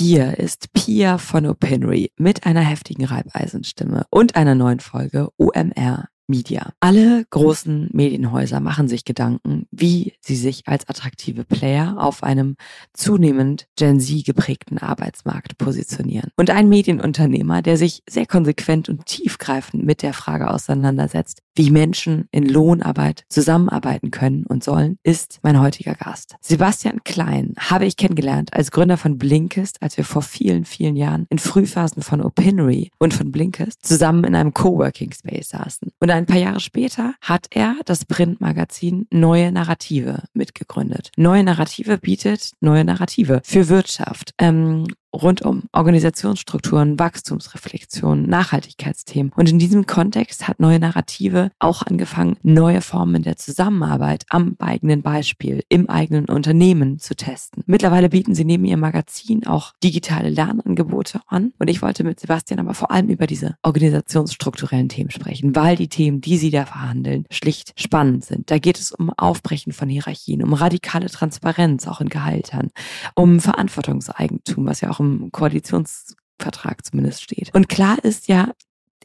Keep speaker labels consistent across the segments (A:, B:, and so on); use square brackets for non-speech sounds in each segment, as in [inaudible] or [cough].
A: Hier ist Pia von Opinory mit einer heftigen Reibeisenstimme und einer neuen Folge OMR Media. Alle großen Medienhäuser machen sich Gedanken, wie sie sich als attraktive Player auf einem zunehmend Gen Z geprägten Arbeitsmarkt positionieren. Und ein Medienunternehmer, der sich sehr konsequent und tiefgreifend mit der Frage auseinandersetzt, wie Menschen in Lohnarbeit zusammenarbeiten können und sollen, ist mein heutiger Gast. Sebastian Klein habe ich kennengelernt als Gründer von Blinkist, als wir vor vielen, vielen Jahren in Frühphasen von Opinory und von Blinkist zusammen in einem Coworking Space saßen. Und ein paar Jahre später hat er das Printmagazin Neue Narrative mitgegründet. Neue Narrative bietet neue Narrative für Wirtschaft. Ähm, rund um Organisationsstrukturen, Wachstumsreflexion, Nachhaltigkeitsthemen. Und in diesem Kontext hat neue Narrative auch angefangen, neue Formen der Zusammenarbeit am eigenen Beispiel, im eigenen Unternehmen zu testen. Mittlerweile bieten sie neben ihrem Magazin auch digitale Lernangebote an. Und ich wollte mit Sebastian aber vor allem über diese organisationsstrukturellen Themen sprechen, weil die Themen, die sie da verhandeln, schlicht spannend sind. Da geht es um Aufbrechen von Hierarchien, um radikale Transparenz auch in Gehaltern, um Verantwortungseigentum, was ja auch im Koalitionsvertrag zumindest steht. Und klar ist ja,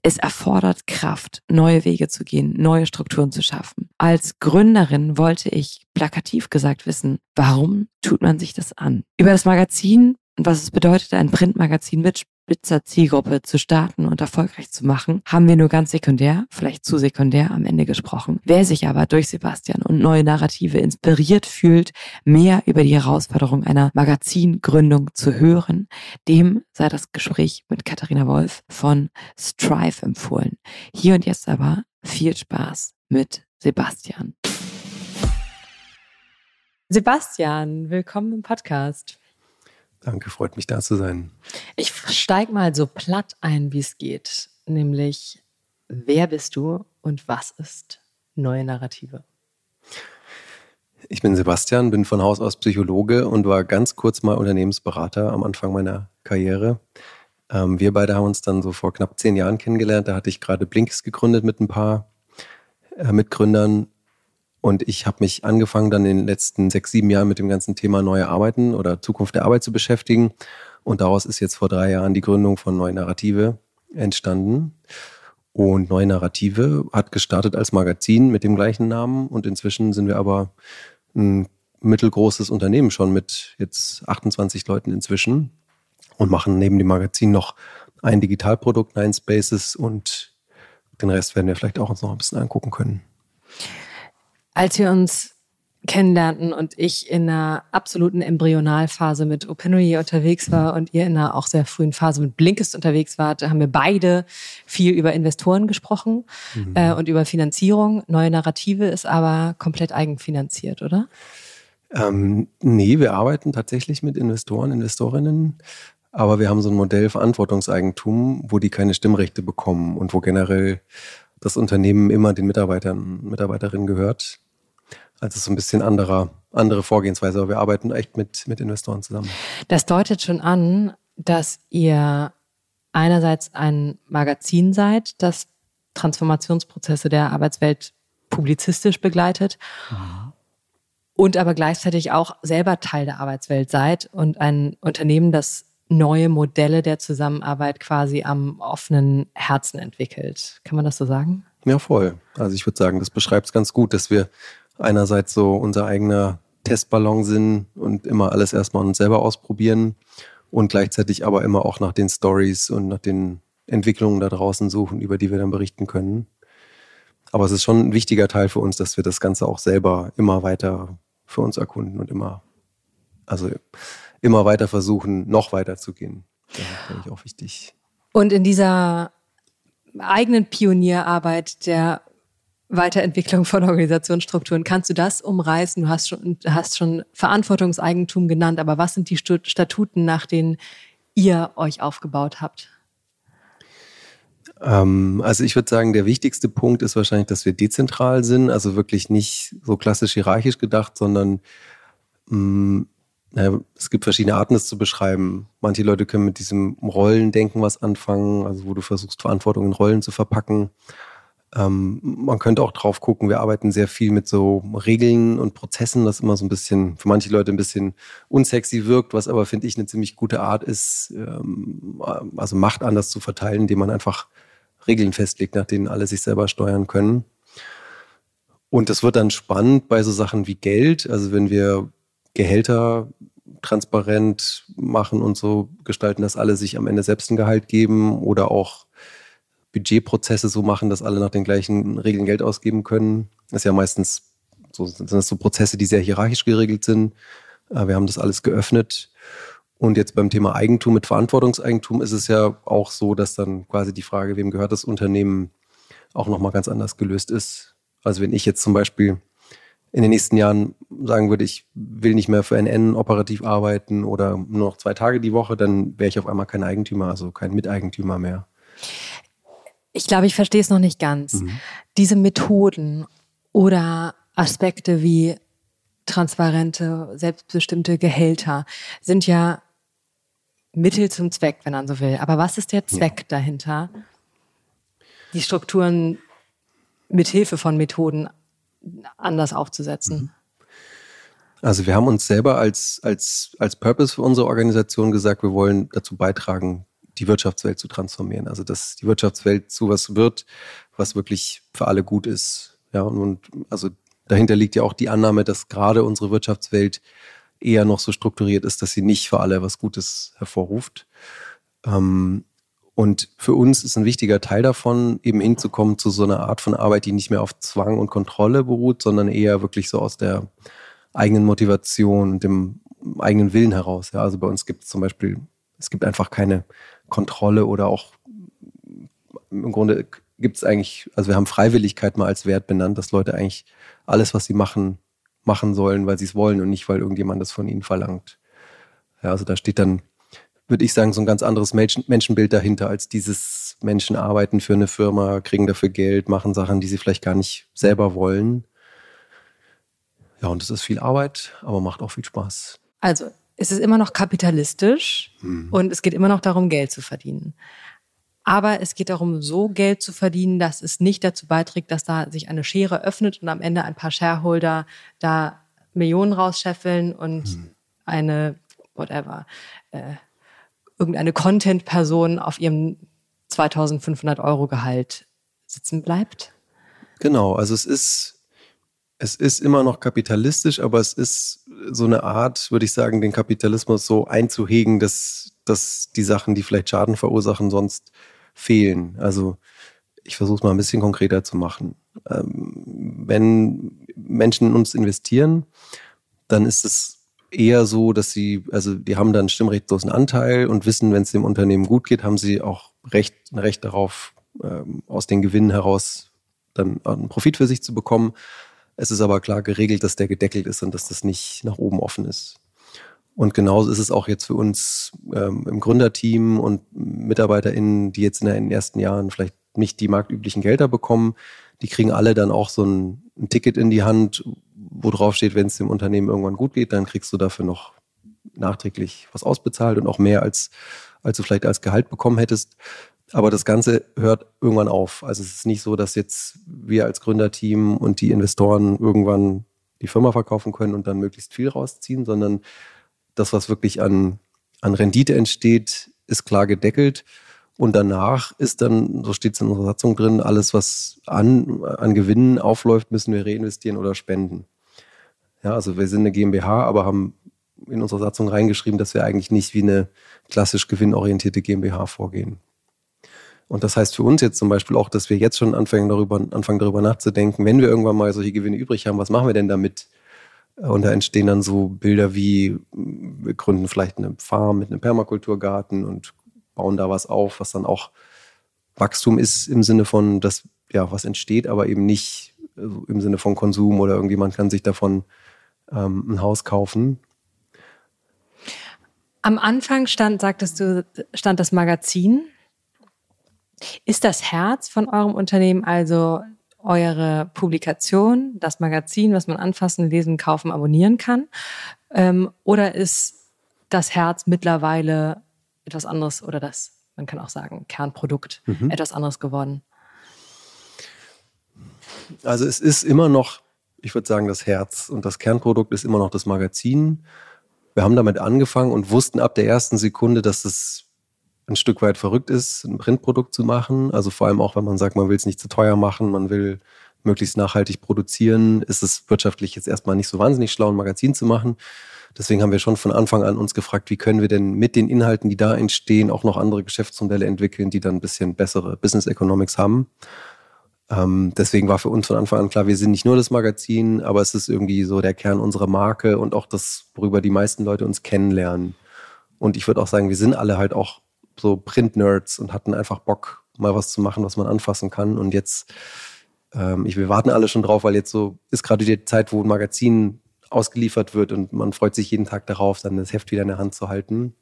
A: es erfordert Kraft, neue Wege zu gehen, neue Strukturen zu schaffen. Als Gründerin wollte ich plakativ gesagt wissen, warum tut man sich das an? Über das Magazin und was es bedeutet, ein Printmagazin mit spitzer Zielgruppe zu starten und erfolgreich zu machen, haben wir nur ganz sekundär, vielleicht zu sekundär am Ende gesprochen. Wer sich aber durch Sebastian und neue Narrative inspiriert fühlt, mehr über die Herausforderung einer Magazingründung zu hören, dem sei das Gespräch mit Katharina Wolf von Strive empfohlen. Hier und jetzt aber viel Spaß mit Sebastian. Sebastian, willkommen im Podcast.
B: Danke, freut mich da zu sein.
A: Ich steige mal so platt ein, wie es geht. Nämlich, wer bist du und was ist neue Narrative?
B: Ich bin Sebastian, bin von Haus aus Psychologe und war ganz kurz mal Unternehmensberater am Anfang meiner Karriere. Ähm, wir beide haben uns dann so vor knapp zehn Jahren kennengelernt. Da hatte ich gerade Blinks gegründet mit ein paar äh, Mitgründern und ich habe mich angefangen, dann in den letzten sechs, sieben Jahren mit dem ganzen Thema neue Arbeiten oder Zukunft der Arbeit zu beschäftigen. Und daraus ist jetzt vor drei Jahren die Gründung von Neue Narrative entstanden. Und Neue Narrative hat gestartet als Magazin mit dem gleichen Namen. Und inzwischen sind wir aber ein mittelgroßes Unternehmen schon mit jetzt 28 Leuten inzwischen und machen neben dem Magazin noch ein Digitalprodukt, Nine Spaces und den Rest werden wir vielleicht auch uns noch ein bisschen angucken können
A: als wir uns kennenlernten und ich in einer absoluten Embryonalphase mit Opinory unterwegs war und ihr in einer auch sehr frühen Phase mit Blinkist unterwegs wart, haben wir beide viel über Investoren gesprochen mhm. äh, und über Finanzierung. Neue Narrative ist aber komplett eigenfinanziert, oder?
B: Ähm, nee, wir arbeiten tatsächlich mit Investoren, Investorinnen, aber wir haben so ein Modell Verantwortungseigentum, wo die keine Stimmrechte bekommen und wo generell das Unternehmen immer den Mitarbeitern, Mitarbeiterinnen gehört also so ein bisschen anderer, andere Vorgehensweise. Aber wir arbeiten echt mit, mit Investoren zusammen.
A: Das deutet schon an, dass ihr einerseits ein Magazin seid, das Transformationsprozesse der Arbeitswelt publizistisch begleitet mhm. und aber gleichzeitig auch selber Teil der Arbeitswelt seid und ein Unternehmen, das neue Modelle der Zusammenarbeit quasi am offenen Herzen entwickelt. Kann man das so sagen?
B: Ja, voll. Also ich würde sagen, das beschreibt es ganz gut, dass wir einerseits so unser eigener Testballon sind und immer alles erstmal uns selber ausprobieren und gleichzeitig aber immer auch nach den Stories und nach den Entwicklungen da draußen suchen, über die wir dann berichten können. Aber es ist schon ein wichtiger Teil für uns, dass wir das Ganze auch selber immer weiter für uns erkunden und immer, also immer weiter versuchen, noch weiter zu gehen. Das glaube ich, auch wichtig.
A: Und in dieser eigenen Pionierarbeit der Weiterentwicklung von Organisationsstrukturen. Kannst du das umreißen? Du hast schon, hast schon Verantwortungseigentum genannt, aber was sind die Statuten, nach denen ihr euch aufgebaut habt?
B: Ähm, also ich würde sagen, der wichtigste Punkt ist wahrscheinlich, dass wir dezentral sind, also wirklich nicht so klassisch hierarchisch gedacht, sondern mh, mm, naja, es gibt verschiedene Arten, das zu beschreiben. Manche Leute können mit diesem Rollendenken was anfangen, also wo du versuchst, Verantwortung in Rollen zu verpacken. Ähm, man könnte auch drauf gucken, wir arbeiten sehr viel mit so Regeln und Prozessen, das immer so ein bisschen, für manche Leute ein bisschen unsexy wirkt, was aber, finde ich, eine ziemlich gute Art ist, ähm, also Macht anders zu verteilen, indem man einfach Regeln festlegt, nach denen alle sich selber steuern können. Und das wird dann spannend bei so Sachen wie Geld. Also wenn wir Gehälter transparent machen und so gestalten, dass alle sich am Ende selbst ein Gehalt geben oder auch Budgetprozesse so machen, dass alle nach den gleichen Regeln Geld ausgeben können. Das ist ja meistens so, sind das so Prozesse, die sehr hierarchisch geregelt sind. Äh, wir haben das alles geöffnet. Und jetzt beim Thema Eigentum mit Verantwortungseigentum ist es ja auch so, dass dann quasi die Frage, wem gehört das Unternehmen, auch nochmal ganz anders gelöst ist. Also wenn ich jetzt zum Beispiel in den nächsten Jahren sagen würde, ich will nicht mehr für NN operativ arbeiten oder nur noch zwei Tage die Woche, dann wäre ich auf einmal kein Eigentümer, also kein Miteigentümer mehr.
C: Ich glaube, ich verstehe es noch nicht ganz. Mhm. Diese Methoden oder Aspekte wie transparente, selbstbestimmte Gehälter sind ja Mittel zum Zweck, wenn man so will. Aber was ist der Zweck ja. dahinter? Die Strukturen mit Hilfe von Methoden anders aufzusetzen. Mhm.
B: Also wir haben uns selber als, als, als Purpose für unsere Organisation gesagt, wir wollen dazu beitragen, die Wirtschaftswelt zu transformieren. Also dass die Wirtschaftswelt zu was wird, was wirklich für alle gut ist. Ja, und also dahinter liegt ja auch die Annahme, dass gerade unsere Wirtschaftswelt eher noch so strukturiert ist, dass sie nicht für alle was Gutes hervorruft. Ähm, und für uns ist ein wichtiger Teil davon, eben hinzukommen zu so einer Art von Arbeit, die nicht mehr auf Zwang und Kontrolle beruht, sondern eher wirklich so aus der eigenen Motivation, dem eigenen Willen heraus. Ja, also bei uns gibt es zum Beispiel, es gibt einfach keine Kontrolle oder auch im Grunde gibt es eigentlich, also wir haben Freiwilligkeit mal als Wert benannt, dass Leute eigentlich alles, was sie machen, machen sollen, weil sie es wollen und nicht, weil irgendjemand das von ihnen verlangt. Ja, also da steht dann, würde ich sagen, so ein ganz anderes Menschenbild dahinter, als dieses Menschen arbeiten für eine Firma, kriegen dafür Geld, machen Sachen, die sie vielleicht gar nicht selber wollen. Ja, und es ist viel Arbeit, aber macht auch viel Spaß.
C: Also es ist immer noch kapitalistisch mhm. und es geht immer noch darum, Geld zu verdienen. Aber es geht darum, so Geld zu verdienen, dass es nicht dazu beiträgt, dass da sich eine Schere öffnet und am Ende ein paar Shareholder da Millionen rausscheffeln und mhm. eine, whatever, äh, irgendeine Content-Person auf ihrem 2500 Euro Gehalt sitzen bleibt?
B: Genau, also es ist es ist immer noch kapitalistisch, aber es ist so eine Art, würde ich sagen, den Kapitalismus so einzuhegen, dass, dass die Sachen, die vielleicht Schaden verursachen, sonst fehlen. Also ich versuche es mal ein bisschen konkreter zu machen. Ähm, wenn Menschen in uns investieren, dann ist es eher so, dass sie, also die haben dann einen stimmrechtslosen Anteil und wissen, wenn es dem Unternehmen gut geht, haben sie auch Recht, ein Recht darauf, ähm, aus den Gewinnen heraus dann einen Profit für sich zu bekommen. Es ist aber klar geregelt, dass der gedeckelt ist und dass das nicht nach oben offen ist. Und genauso ist es auch jetzt für uns ähm, im Gründerteam und MitarbeiterInnen, die jetzt in den ersten Jahren vielleicht nicht die marktüblichen Gelder bekommen, die kriegen alle dann auch so ein, ein Ticket in die Hand, wo drauf steht, wenn es dem Unternehmen irgendwann gut geht, dann kriegst du dafür noch nachträglich was ausbezahlt und auch mehr als, als du vielleicht als Gehalt bekommen hättest. Aber das Ganze hört irgendwann auf. Also es ist nicht so, dass jetzt wir als Gründerteam und die Investoren irgendwann die Firma verkaufen können und dann möglichst viel rausziehen, sondern das, was wirklich an, an Rendite entsteht, ist klar gedeckelt. Und danach ist dann, so steht es in unserer Satzung drin, alles, was an, an Gewinnen aufläuft, müssen wir reinvestieren oder spenden. Ja, also wir sind eine GmbH, aber haben in unserer Satzung reingeschrieben, dass wir eigentlich nicht wie eine klassisch gewinnorientierte GmbH vorgehen. Und das heißt für uns jetzt zum Beispiel auch, dass wir jetzt schon anfangen darüber, anfangen darüber nachzudenken, wenn wir irgendwann mal solche Gewinne übrig haben, was machen wir denn damit? Und da entstehen dann so Bilder wie, wir gründen vielleicht eine Farm mit einem Permakulturgarten und bauen da was auf, was dann auch Wachstum ist im Sinne von, dass ja was entsteht, aber eben nicht im Sinne von Konsum oder irgendjemand kann sich davon ähm, ein Haus kaufen.
C: Am Anfang stand, sagtest du, stand das Magazin. Ist das Herz von eurem Unternehmen also eure Publikation, das Magazin, was man anfassen, lesen, kaufen, abonnieren kann? Ähm, oder ist das Herz mittlerweile etwas anderes oder das, man kann auch sagen, Kernprodukt, mhm. etwas anderes geworden?
B: Also es ist immer noch, ich würde sagen, das Herz und das Kernprodukt ist immer noch das Magazin. Wir haben damit angefangen und wussten ab der ersten Sekunde, dass es ein Stück weit verrückt ist, ein Printprodukt zu machen. Also vor allem auch, wenn man sagt, man will es nicht zu teuer machen, man will möglichst nachhaltig produzieren, ist es wirtschaftlich jetzt erstmal nicht so wahnsinnig schlau, ein Magazin zu machen. Deswegen haben wir schon von Anfang an uns gefragt, wie können wir denn mit den Inhalten, die da entstehen, auch noch andere Geschäftsmodelle entwickeln, die dann ein bisschen bessere Business Economics haben. Ähm, deswegen war für uns von Anfang an klar, wir sind nicht nur das Magazin, aber es ist irgendwie so der Kern unserer Marke und auch das, worüber die meisten Leute uns kennenlernen. Und ich würde auch sagen, wir sind alle halt auch so Print-Nerds und hatten einfach Bock, mal was zu machen, was man anfassen kann. Und jetzt, ähm, ich, wir warten alle schon drauf, weil jetzt so ist gerade die Zeit, wo ein Magazin ausgeliefert wird und man freut sich jeden Tag darauf, dann das Heft wieder in der Hand zu halten.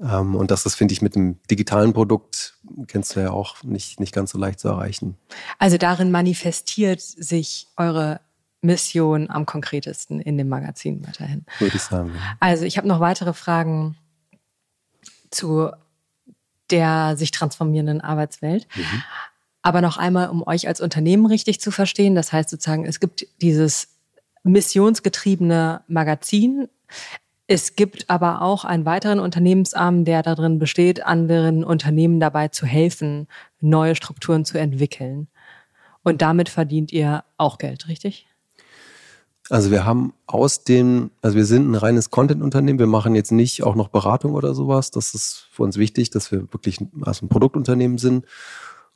B: Ähm, und das ist, finde ich, mit dem digitalen Produkt, kennst du ja auch, nicht, nicht ganz so leicht zu erreichen.
C: Also darin manifestiert sich eure Mission am konkretesten in dem Magazin weiterhin.
B: Würde ich sagen.
C: Also ich habe noch weitere Fragen zu der sich transformierenden Arbeitswelt. Mhm. Aber noch einmal, um euch als Unternehmen richtig zu verstehen, das heißt sozusagen, es gibt dieses missionsgetriebene Magazin. Es gibt aber auch einen weiteren Unternehmensarm, der darin besteht, anderen Unternehmen dabei zu helfen, neue Strukturen zu entwickeln. Und damit verdient ihr auch Geld, richtig?
B: Also wir haben aus dem, also wir sind ein reines Content-Unternehmen. Wir machen jetzt nicht auch noch Beratung oder sowas. Das ist für uns wichtig, dass wir wirklich also ein Produktunternehmen sind.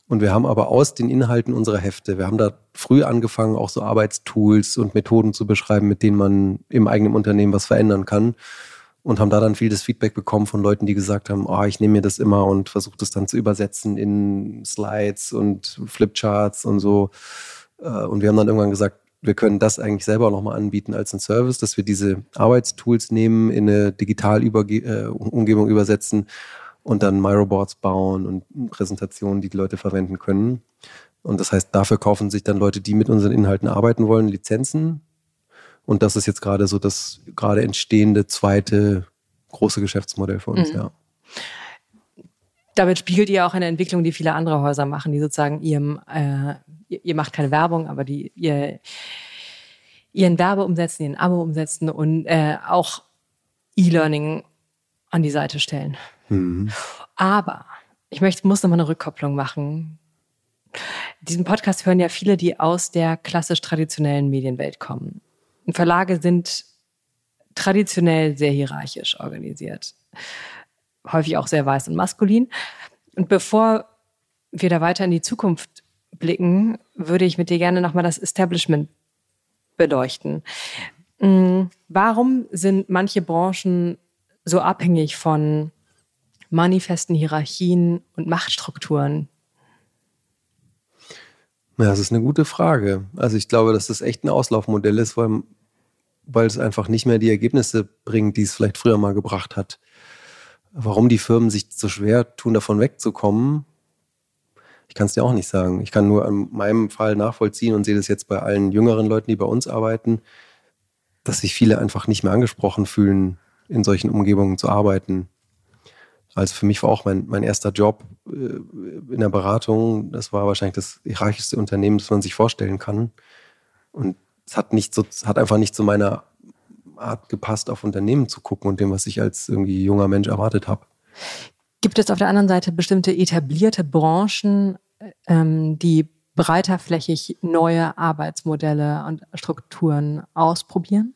B: Und wir haben aber aus den Inhalten unserer Hefte, wir haben da früh angefangen, auch so Arbeitstools und Methoden zu beschreiben, mit denen man im eigenen Unternehmen was verändern kann. Und haben da dann viel das Feedback bekommen von Leuten, die gesagt haben, oh, ich nehme mir das immer und versuche das dann zu übersetzen in Slides und Flipcharts und so. Äh, und wir haben dann irgendwann gesagt, wir können das eigentlich selber auch nochmal anbieten als ein Service, dass wir diese Arbeitstools nehmen, in eine Digital-Umgebung äh, übersetzen und dann Myroboards bauen und Präsentationen, die die Leute verwenden können. Und das heißt, dafür kaufen sich dann Leute, die mit unseren Inhalten arbeiten wollen, Lizenzen. Und das ist jetzt gerade so das gerade entstehende zweite große Geschäftsmodell für uns, mhm. ja.
C: Damit spiegelt ihr auch eine Entwicklung, die viele andere Häuser machen, die sozusagen ihrem, äh, ihr macht keine Werbung, aber die ihr ihren Werbe umsetzen, ihren Abo umsetzen und äh, auch E-Learning an die Seite stellen. Mhm. Aber ich möchte, muss nochmal eine Rückkopplung machen. Diesen Podcast hören ja viele, die aus der klassisch traditionellen Medienwelt kommen. Verlage sind traditionell sehr hierarchisch organisiert. Häufig auch sehr weiß und maskulin. Und bevor wir da weiter in die Zukunft blicken, würde ich mit dir gerne nochmal das Establishment beleuchten. Mm, warum sind manche Branchen so abhängig von manifesten Hierarchien und Machtstrukturen?
B: Ja, das ist eine gute Frage. Also ich glaube, dass das echt ein Auslaufmodell ist, weil, weil es einfach nicht mehr die Ergebnisse bringt, die es vielleicht früher mal gebracht hat. Warum die Firmen sich so schwer tun, davon wegzukommen, ich kann es dir auch nicht sagen. Ich kann nur an meinem Fall nachvollziehen und sehe das jetzt bei allen jüngeren Leuten, die bei uns arbeiten, dass sich viele einfach nicht mehr angesprochen fühlen, in solchen Umgebungen zu arbeiten. Also für mich war auch mein, mein erster Job äh, in der Beratung, das war wahrscheinlich das hierarchischste Unternehmen, das man sich vorstellen kann. Und es hat nicht so, hat einfach nicht zu meiner Art gepasst, auf Unternehmen zu gucken und dem, was ich als irgendwie junger Mensch erwartet habe.
C: Gibt es auf der anderen Seite bestimmte etablierte Branchen, ähm, die breiterflächig neue Arbeitsmodelle und Strukturen ausprobieren?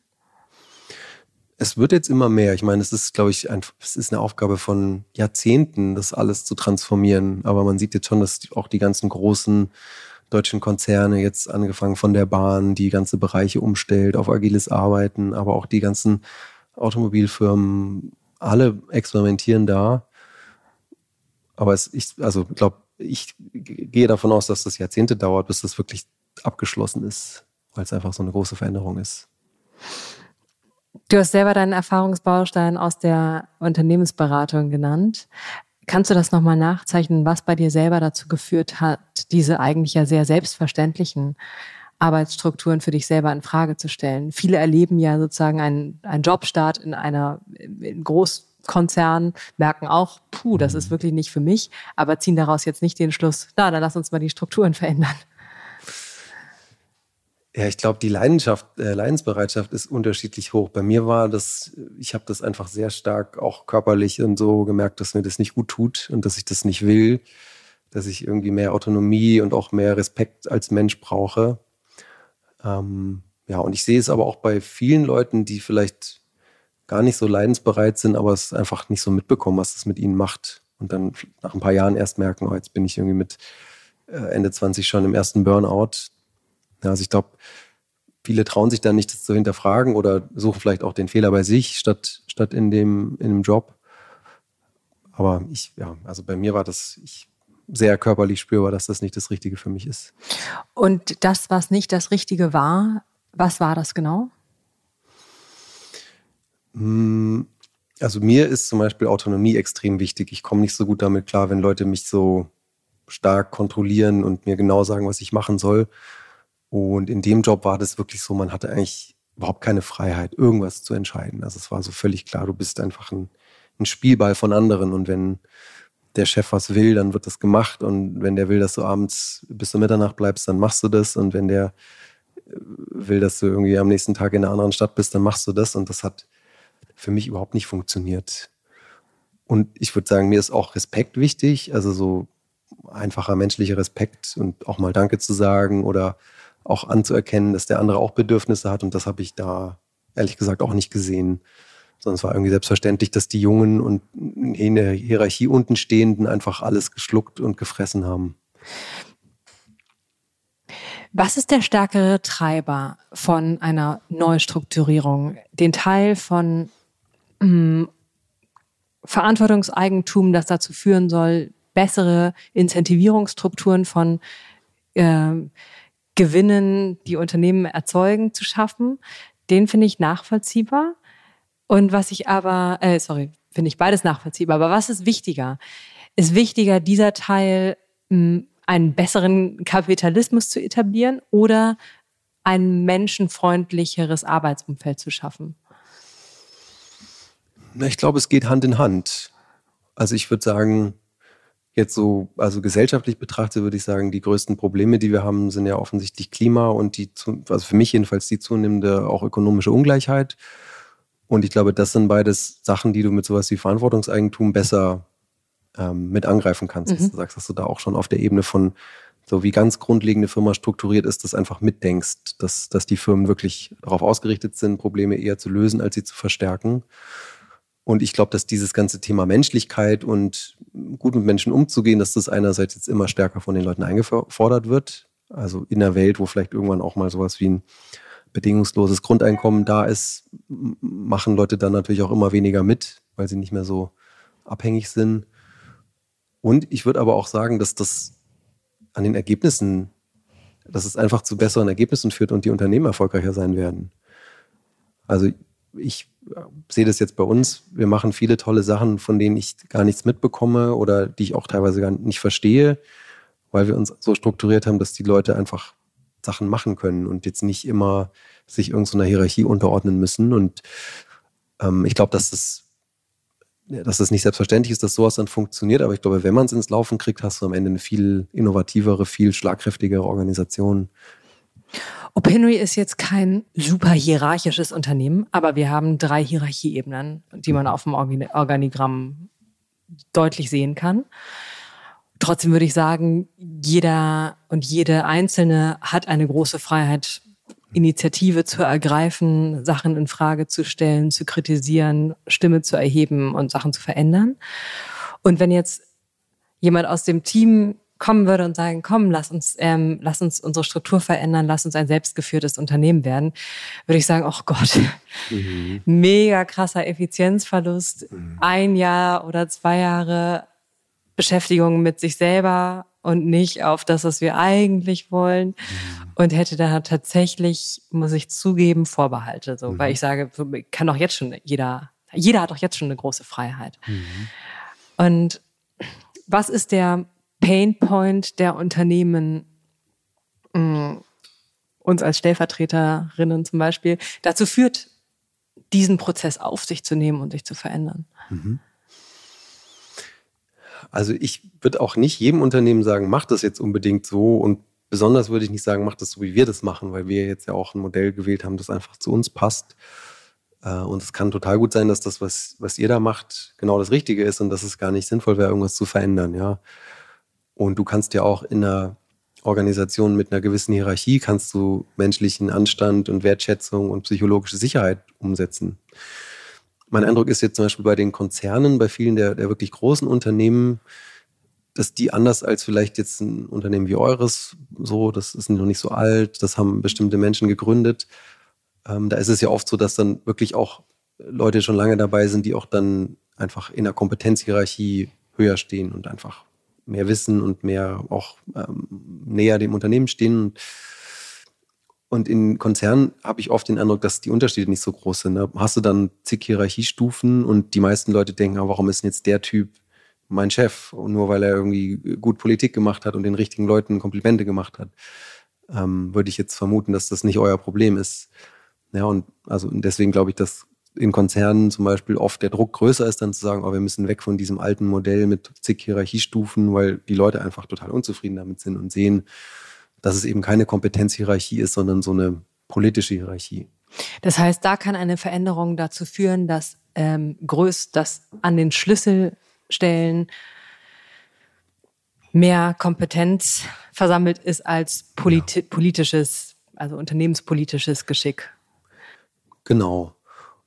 B: es wird jetzt immer mehr. Ich meine, es ist, glaube ich, ein, es ist eine Aufgabe von Jahrzehnten, das alles zu transformieren. Aber man sieht jetzt schon, dass auch die ganzen großen deutschen Konzerne jetzt angefangen von der Bahn, die ganze Bereiche umstellt auf agiles Arbeiten, aber auch die ganzen Automobilfirmen, alle experimentieren da. Aber es, ich, also glaube, ich gehe davon aus, dass das Jahrzehnte dauert, bis das wirklich abgeschlossen ist, weil es einfach so eine große Veränderung ist.
C: Du hast selber deinen Erfahrungsbaustein aus der Unternehmensberatung genannt. Kannst du das nochmal nachzeichnen, was bei dir selber dazu geführt hat, diese eigentlich ja sehr selbstverständlichen Arbeitsstrukturen für dich selber in Frage zu stellen? Viele erleben ja sozusagen einen, einen Jobstart in einer in Großkonzern, merken auch, puh, das ist wirklich nicht für mich, aber ziehen daraus jetzt nicht den Schluss, na, dann lass uns mal die Strukturen verändern.
B: Ja, ich glaube, die Leidenschaft, äh, Leidensbereitschaft ist unterschiedlich hoch. Bei mir war das, ich habe das einfach sehr stark auch körperlich und so gemerkt, dass mir das nicht gut tut und dass ich das nicht will, dass ich irgendwie mehr Autonomie und auch mehr Respekt als Mensch brauche. Ähm, ja, und ich sehe es aber auch bei vielen Leuten, die vielleicht gar nicht so leidensbereit sind, aber es einfach nicht so mitbekommen, was es mit ihnen macht. Und dann nach ein paar Jahren erst merken, oh, jetzt bin ich irgendwie mit äh, Ende 20 schon im ersten Burnout ja, also ich glaube, viele trauen sich dann nicht, das zu hinterfragen oder suchen vielleicht auch den Fehler bei sich statt, statt in, dem, in dem Job. Aber ich, ja, also bei mir war das ich, sehr körperlich spürbar, dass das nicht das Richtige für mich ist.
C: Und das, was nicht das Richtige war, was war das genau?
B: Hm, also mir ist zum Beispiel Autonomie extrem wichtig. Ich komme nicht so gut damit klar, wenn Leute mich so stark kontrollieren und mir genau sagen, was ich machen soll. Und in dem Job war das wirklich so, man hatte eigentlich überhaupt keine Freiheit, irgendwas zu entscheiden. Also es war so völlig klar, du bist einfach ein, ein Spielball von anderen. Und wenn der Chef was will, dann wird das gemacht. Und wenn der will, dass du abends bis zur Mitternacht bleibst, dann machst du das. Und wenn der äh, will, dass du irgendwie am nächsten Tag in einer anderen Stadt bist, dann machst du das. Und das hat für mich überhaupt nicht funktioniert. Und ich würde sagen, mir ist auch Respekt wichtig, also so einfacher menschlicher Respekt und auch mal Danke zu sagen oder auch anzuerkennen, dass der andere auch Bedürfnisse hat. Und das habe ich da ehrlich gesagt auch nicht gesehen. Sondern es war irgendwie selbstverständlich, dass die Jungen und in der Hierarchie unten stehenden einfach alles geschluckt und gefressen haben.
C: Was ist der stärkere Treiber von einer Neustrukturierung? Den Teil von ähm, Verantwortungseigentum, das dazu führen soll, bessere Incentivierungsstrukturen von äh, Gewinnen, die Unternehmen erzeugen, zu schaffen. Den finde ich nachvollziehbar. Und was ich aber, äh, sorry, finde ich beides nachvollziehbar. Aber was ist wichtiger? Ist wichtiger, dieser Teil mh, einen besseren Kapitalismus zu etablieren oder ein menschenfreundlicheres Arbeitsumfeld zu schaffen?
B: Ich glaube, es geht Hand in Hand. Also ich würde sagen, jetzt so, also gesellschaftlich betrachtet, würde ich sagen, die größten Probleme, die wir haben, sind ja offensichtlich Klima und die, also für mich jedenfalls die zunehmende auch ökonomische Ungleichheit. Und ich glaube, das sind beides Sachen, die du mit sowas wie Verantwortungseigentum besser ähm, mit angreifen kannst. Mhm. Du sagst, dass du da auch schon auf der Ebene von so wie ganz grundlegende Firma strukturiert ist, dass einfach mitdenkst, dass, dass die Firmen wirklich darauf ausgerichtet sind, Probleme eher zu lösen, als sie zu verstärken. Und ich glaube, dass dieses ganze Thema Menschlichkeit und gut mit Menschen umzugehen, dass das einerseits jetzt immer stärker von den Leuten eingefordert wird. Also in der Welt, wo vielleicht irgendwann auch mal sowas wie ein bedingungsloses Grundeinkommen da ist, machen Leute dann natürlich auch immer weniger mit, weil sie nicht mehr so abhängig sind. Und ich würde aber auch sagen, dass das an den Ergebnissen, dass es einfach zu besseren Ergebnissen führt und die Unternehmen erfolgreicher sein werden. Also ich sehe das jetzt bei uns. Wir machen viele tolle Sachen, von denen ich gar nichts mitbekomme oder die ich auch teilweise gar nicht verstehe, weil wir uns so strukturiert haben, dass die Leute einfach Sachen machen können und jetzt nicht immer sich irgendeiner Hierarchie unterordnen müssen. Und ähm, ich glaube, dass das, dass das nicht selbstverständlich ist, dass sowas dann funktioniert. Aber ich glaube, wenn man es ins Laufen kriegt, hast du am Ende eine viel innovativere, viel schlagkräftigere Organisation.
C: OpenRy ist jetzt kein super hierarchisches Unternehmen, aber wir haben drei Hierarchieebenen, die man auf dem Organigramm deutlich sehen kann. Trotzdem würde ich sagen, jeder und jede Einzelne hat eine große Freiheit, Initiative zu ergreifen, Sachen in Frage zu stellen, zu kritisieren, Stimme zu erheben und Sachen zu verändern. Und wenn jetzt jemand aus dem Team kommen würde und sagen, komm, lass uns, ähm, lass uns unsere Struktur verändern, lass uns ein selbstgeführtes Unternehmen werden, würde ich sagen, oh Gott, mhm. [laughs] mega krasser Effizienzverlust, mhm. ein Jahr oder zwei Jahre Beschäftigung mit sich selber und nicht auf das, was wir eigentlich wollen. Mhm. Und hätte da tatsächlich, muss ich zugeben, Vorbehalte. So, weil mhm. ich sage, kann doch jetzt schon jeder, jeder hat doch jetzt schon eine große Freiheit. Mhm. Und was ist der Painpoint der Unternehmen, mm, uns als Stellvertreterinnen zum Beispiel, dazu führt, diesen Prozess auf sich zu nehmen und sich zu verändern? Mhm.
B: Also ich würde auch nicht jedem Unternehmen sagen, mach das jetzt unbedingt so und besonders würde ich nicht sagen, macht das so, wie wir das machen, weil wir jetzt ja auch ein Modell gewählt haben, das einfach zu uns passt. Äh, und es kann total gut sein, dass das, was, was ihr da macht, genau das Richtige ist und dass es gar nicht sinnvoll wäre, irgendwas zu verändern, ja. Und du kannst ja auch in einer Organisation mit einer gewissen Hierarchie kannst du menschlichen Anstand und Wertschätzung und psychologische Sicherheit umsetzen. Mein Eindruck ist jetzt zum Beispiel bei den Konzernen, bei vielen der, der wirklich großen Unternehmen, dass die anders als vielleicht jetzt ein Unternehmen wie eures, so, das ist noch nicht so alt, das haben bestimmte Menschen gegründet. Ähm, da ist es ja oft so, dass dann wirklich auch Leute schon lange dabei sind, die auch dann einfach in der Kompetenzhierarchie höher stehen und einfach mehr wissen und mehr auch ähm, näher dem Unternehmen stehen. Und in Konzernen habe ich oft den Eindruck, dass die Unterschiede nicht so groß sind. Ne? Hast du dann zig Hierarchiestufen und die meisten Leute denken, ah, warum ist denn jetzt der Typ mein Chef? Und nur weil er irgendwie gut Politik gemacht hat und den richtigen Leuten Komplimente gemacht hat, ähm, würde ich jetzt vermuten, dass das nicht euer Problem ist. Ja, und also deswegen glaube ich, dass in Konzernen zum Beispiel oft der Druck größer ist, dann zu sagen, oh, wir müssen weg von diesem alten Modell mit zig Hierarchiestufen, weil die Leute einfach total unzufrieden damit sind und sehen, dass es eben keine Kompetenzhierarchie ist, sondern so eine politische Hierarchie.
C: Das heißt, da kann eine Veränderung dazu führen, dass ähm, größt, dass an den Schlüsselstellen mehr Kompetenz versammelt ist als politi politisches, also unternehmenspolitisches Geschick.
B: Genau.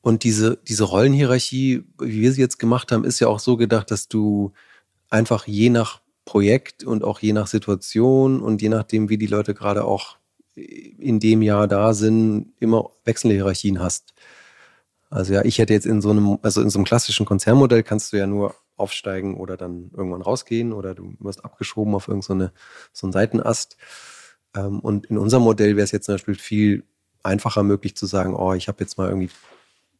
B: Und diese, diese Rollenhierarchie, wie wir sie jetzt gemacht haben, ist ja auch so gedacht, dass du einfach je nach Projekt und auch je nach Situation und je nachdem, wie die Leute gerade auch in dem Jahr da sind, immer wechselnde Hierarchien hast. Also ja, ich hätte jetzt in so einem, also in so einem klassischen Konzernmodell kannst du ja nur aufsteigen oder dann irgendwann rausgehen oder du wirst abgeschoben auf irgendeine so einen Seitenast. Ähm, und in unserem Modell wäre es jetzt zum Beispiel viel einfacher möglich zu sagen, oh, ich habe jetzt mal irgendwie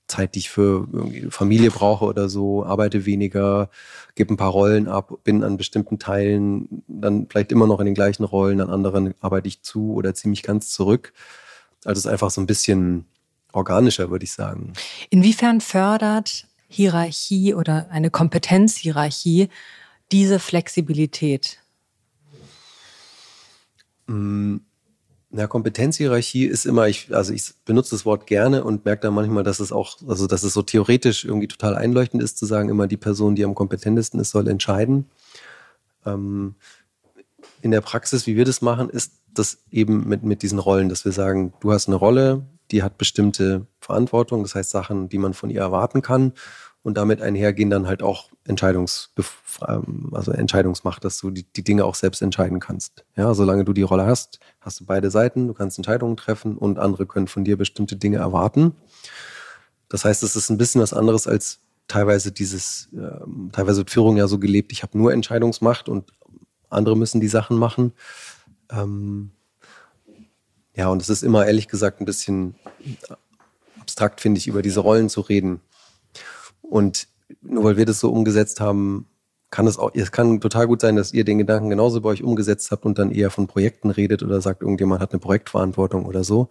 B: Zeit, die ich für Familie brauche oder so, arbeite weniger, gebe ein paar Rollen ab, bin an bestimmten Teilen dann vielleicht immer noch in den gleichen Rollen, an anderen arbeite ich zu oder ziehe mich ganz zurück. Also es ist einfach so ein bisschen organischer, würde ich sagen.
C: Inwiefern fördert Hierarchie oder eine Kompetenzhierarchie diese Flexibilität?
B: Mm, na, Kompetenzhierarchie ist immer, ich, also ich benutze das Wort gerne und merke dann manchmal, dass es auch, also dass es so theoretisch irgendwie total einleuchtend ist, zu sagen, immer die Person, die am kompetentesten ist, soll entscheiden. Ähm, in der Praxis, wie wir das machen, ist das eben mit, mit diesen Rollen, dass wir sagen, du hast eine Rolle, die hat bestimmte Verantwortung, das heißt Sachen, die man von ihr erwarten kann. Und damit einhergehen dann halt auch Entscheidungs, ähm, also Entscheidungsmacht, dass du die, die Dinge auch selbst entscheiden kannst. Ja, solange du die Rolle hast, hast du beide Seiten, du kannst Entscheidungen treffen und andere können von dir bestimmte Dinge erwarten. Das heißt, es ist ein bisschen was anderes als teilweise dieses, äh, teilweise wird Führung ja so gelebt, ich habe nur Entscheidungsmacht und andere müssen die Sachen machen. Ähm, ja, und es ist immer ehrlich gesagt ein bisschen abstrakt, finde ich, über diese Rollen zu reden. Und nur weil wir das so umgesetzt haben, kann es auch, es kann total gut sein, dass ihr den Gedanken genauso bei euch umgesetzt habt und dann eher von Projekten redet oder sagt, irgendjemand hat eine Projektverantwortung oder so.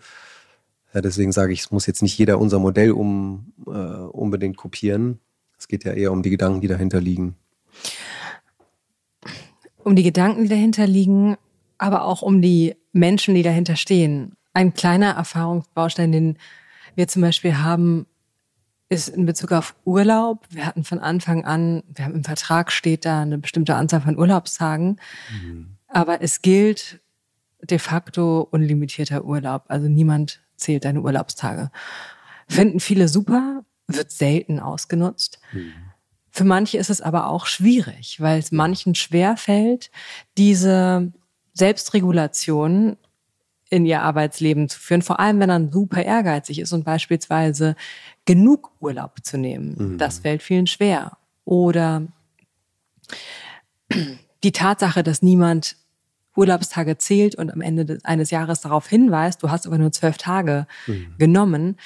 B: Ja, deswegen sage ich, es muss jetzt nicht jeder unser Modell um, äh, unbedingt kopieren. Es geht ja eher um die Gedanken, die dahinter liegen.
C: Um die Gedanken, die dahinter liegen, aber auch um die Menschen, die dahinter stehen. Ein kleiner Erfahrungsbaustein, den wir zum Beispiel haben, ist in Bezug auf Urlaub. Wir hatten von Anfang an, wir haben im Vertrag steht da eine bestimmte Anzahl von Urlaubstagen, mhm. aber es gilt de facto unlimitierter Urlaub. Also niemand zählt deine Urlaubstage. Finden viele super, wird selten ausgenutzt. Mhm. Für manche ist es aber auch schwierig, weil es manchen schwer fällt, diese Selbstregulation in ihr Arbeitsleben zu führen, vor allem wenn man super ehrgeizig ist und beispielsweise genug Urlaub zu nehmen. Mhm. Das fällt vielen schwer. Oder die Tatsache, dass niemand Urlaubstage zählt und am Ende eines Jahres darauf hinweist, du hast aber nur zwölf Tage mhm. genommen,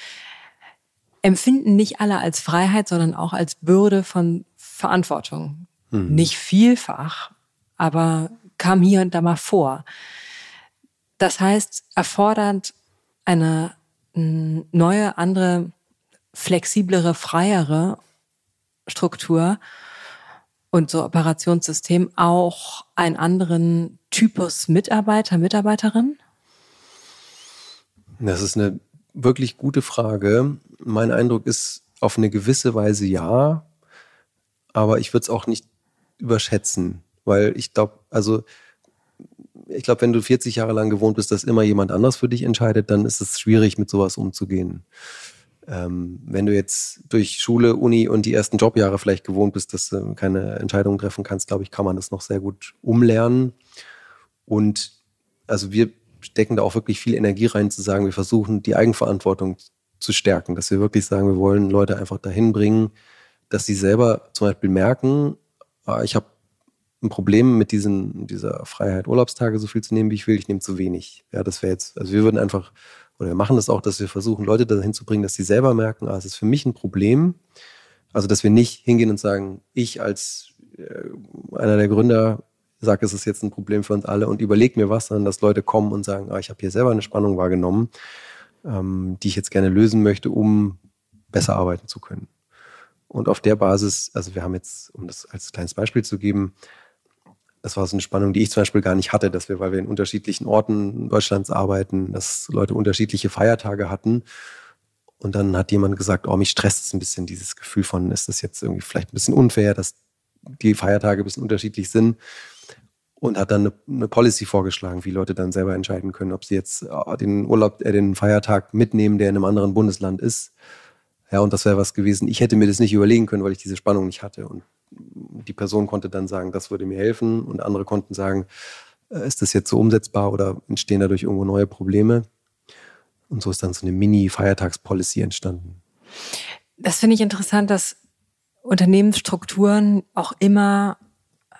C: empfinden nicht alle als Freiheit, sondern auch als Bürde von Verantwortung. Mhm. Nicht vielfach, aber kam hier und da mal vor. Das heißt, erfordert eine neue, andere, flexiblere, freiere Struktur und so Operationssystem auch einen anderen Typus Mitarbeiter, Mitarbeiterin?
B: Das ist eine wirklich gute Frage. Mein Eindruck ist auf eine gewisse Weise ja, aber ich würde es auch nicht überschätzen, weil ich glaube, also ich glaube, wenn du 40 Jahre lang gewohnt bist, dass immer jemand anders für dich entscheidet, dann ist es schwierig, mit sowas umzugehen. Ähm, wenn du jetzt durch Schule, Uni und die ersten Jobjahre vielleicht gewohnt bist, dass du keine Entscheidungen treffen kannst, glaube ich, kann man das noch sehr gut umlernen. Und also wir stecken da auch wirklich viel Energie rein, zu sagen, wir versuchen die Eigenverantwortung zu stärken, dass wir wirklich sagen, wir wollen Leute einfach dahin bringen, dass sie selber zum Beispiel merken, ah, ich habe ein Problem mit diesen, dieser Freiheit, Urlaubstage so viel zu nehmen, wie ich will, ich nehme zu wenig. Ja, das wäre jetzt, also wir würden einfach, oder wir machen das auch, dass wir versuchen, Leute dahin zu bringen, dass sie selber merken, ah, es ist für mich ein Problem. Also, dass wir nicht hingehen und sagen, ich als äh, einer der Gründer sage, es ist jetzt ein Problem für uns alle und überleg mir was, sondern dass Leute kommen und sagen, ah, ich habe hier selber eine Spannung wahrgenommen, ähm, die ich jetzt gerne lösen möchte, um besser arbeiten zu können. Und auf der Basis, also wir haben jetzt, um das als kleines Beispiel zu geben, das war so eine Spannung, die ich zum Beispiel gar nicht hatte, dass wir, weil wir in unterschiedlichen Orten Deutschlands arbeiten, dass Leute unterschiedliche Feiertage hatten. Und dann hat jemand gesagt, oh, mich stresst es ein bisschen, dieses Gefühl von, ist das jetzt irgendwie vielleicht ein bisschen unfair, dass die Feiertage ein bisschen unterschiedlich sind und hat dann eine, eine, Policy vorgeschlagen, wie Leute dann selber entscheiden können, ob sie jetzt äh, den Urlaub, äh, den Feiertag mitnehmen, der in einem anderen Bundesland ist. Ja, und das wäre was gewesen. Ich hätte mir das nicht überlegen können, weil ich diese Spannung nicht hatte. Und die Person konnte dann sagen, das würde mir helfen. Und andere konnten sagen, äh, ist das jetzt so umsetzbar oder entstehen dadurch irgendwo neue Probleme? Und so ist dann so eine Mini-Feiertagspolicy entstanden.
C: Das finde ich interessant, dass Unternehmensstrukturen auch immer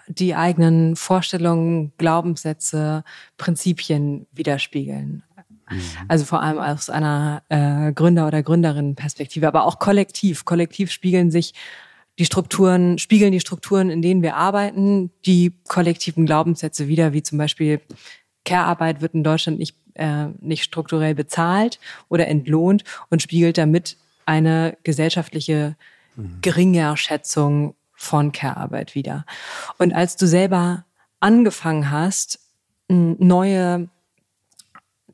C: die eigenen Vorstellungen, Glaubenssätze, Prinzipien widerspiegeln. Mhm. Also vor allem aus einer äh, Gründer- oder Gründerinnenperspektive, aber auch kollektiv. Kollektiv spiegeln sich die Strukturen, spiegeln die Strukturen, in denen wir arbeiten, die kollektiven Glaubenssätze wieder, wie zum Beispiel Care-Arbeit wird in Deutschland nicht, äh, nicht strukturell bezahlt oder entlohnt und spiegelt damit eine gesellschaftliche mhm. Geringerschätzung von Care-Arbeit wieder. Und als du selber angefangen hast, neue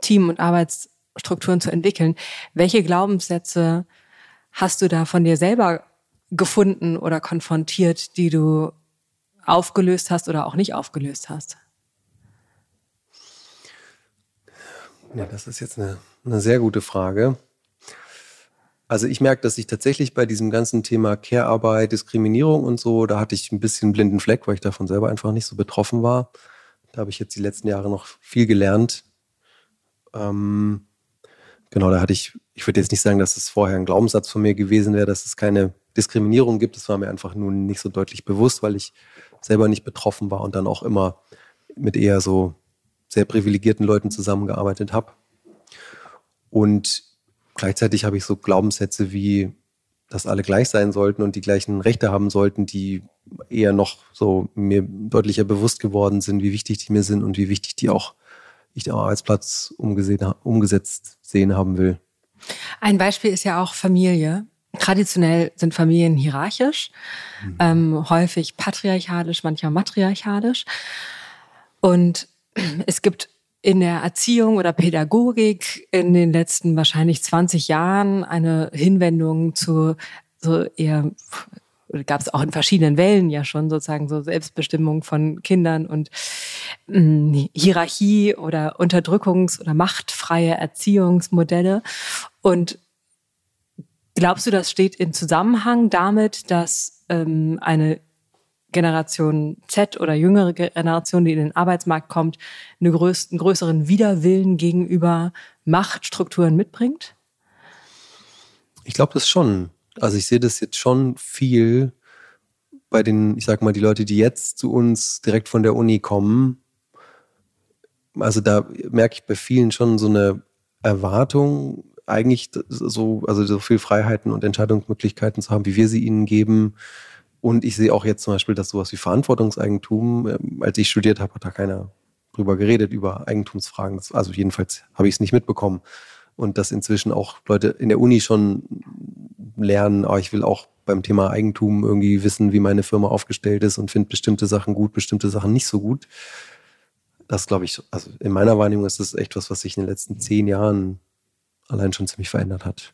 C: Team- und Arbeitsstrukturen zu entwickeln, welche Glaubenssätze hast du da von dir selber gefunden oder konfrontiert, die du aufgelöst hast oder auch nicht aufgelöst hast?
B: Ja, das ist jetzt eine, eine sehr gute Frage. Also ich merke, dass ich tatsächlich bei diesem ganzen Thema Care-Arbeit, Diskriminierung und so, da hatte ich ein bisschen blinden Fleck, weil ich davon selber einfach nicht so betroffen war. Da habe ich jetzt die letzten Jahre noch viel gelernt. Ähm, genau, da hatte ich, ich würde jetzt nicht sagen, dass es vorher ein Glaubenssatz von mir gewesen wäre, dass es keine Diskriminierung gibt. Das war mir einfach nun nicht so deutlich bewusst, weil ich selber nicht betroffen war und dann auch immer mit eher so sehr privilegierten Leuten zusammengearbeitet habe. Und gleichzeitig habe ich so Glaubenssätze wie, dass alle gleich sein sollten und die gleichen Rechte haben sollten, die eher noch so mir deutlicher bewusst geworden sind, wie wichtig die mir sind und wie wichtig die auch ich den Arbeitsplatz umgesetzt sehen haben will.
C: Ein Beispiel ist ja auch Familie. Traditionell sind Familien hierarchisch, mhm. ähm, häufig patriarchalisch, manchmal matriarchalisch. Und es gibt in der Erziehung oder Pädagogik in den letzten wahrscheinlich 20 Jahren eine Hinwendung zu so eher gab es auch in verschiedenen Wellen ja schon sozusagen so Selbstbestimmung von Kindern und mh, hm, Hierarchie oder Unterdrückungs- oder machtfreie Erziehungsmodelle. Und glaubst du, das steht in Zusammenhang damit, dass ähm, eine Generation Z oder jüngere Generation, die in den Arbeitsmarkt kommt, einen größeren Widerwillen gegenüber Machtstrukturen mitbringt?
B: Ich glaube das schon. Also ich sehe das jetzt schon viel bei den, ich sag mal, die Leute, die jetzt zu uns direkt von der Uni kommen. Also da merke ich bei vielen schon so eine Erwartung, eigentlich so, also so viel Freiheiten und Entscheidungsmöglichkeiten zu haben, wie wir sie ihnen geben und ich sehe auch jetzt zum Beispiel, dass sowas wie Verantwortungseigentum, ähm, als ich studiert habe, hat da keiner drüber geredet, über Eigentumsfragen. Also jedenfalls habe ich es nicht mitbekommen. Und dass inzwischen auch Leute in der Uni schon lernen, oh, ich will auch beim Thema Eigentum irgendwie wissen, wie meine Firma aufgestellt ist und finde bestimmte Sachen gut, bestimmte Sachen nicht so gut. das glaube ich, also in meiner Wahrnehmung ist das echt was, was sich in den letzten zehn Jahren allein schon ziemlich verändert hat.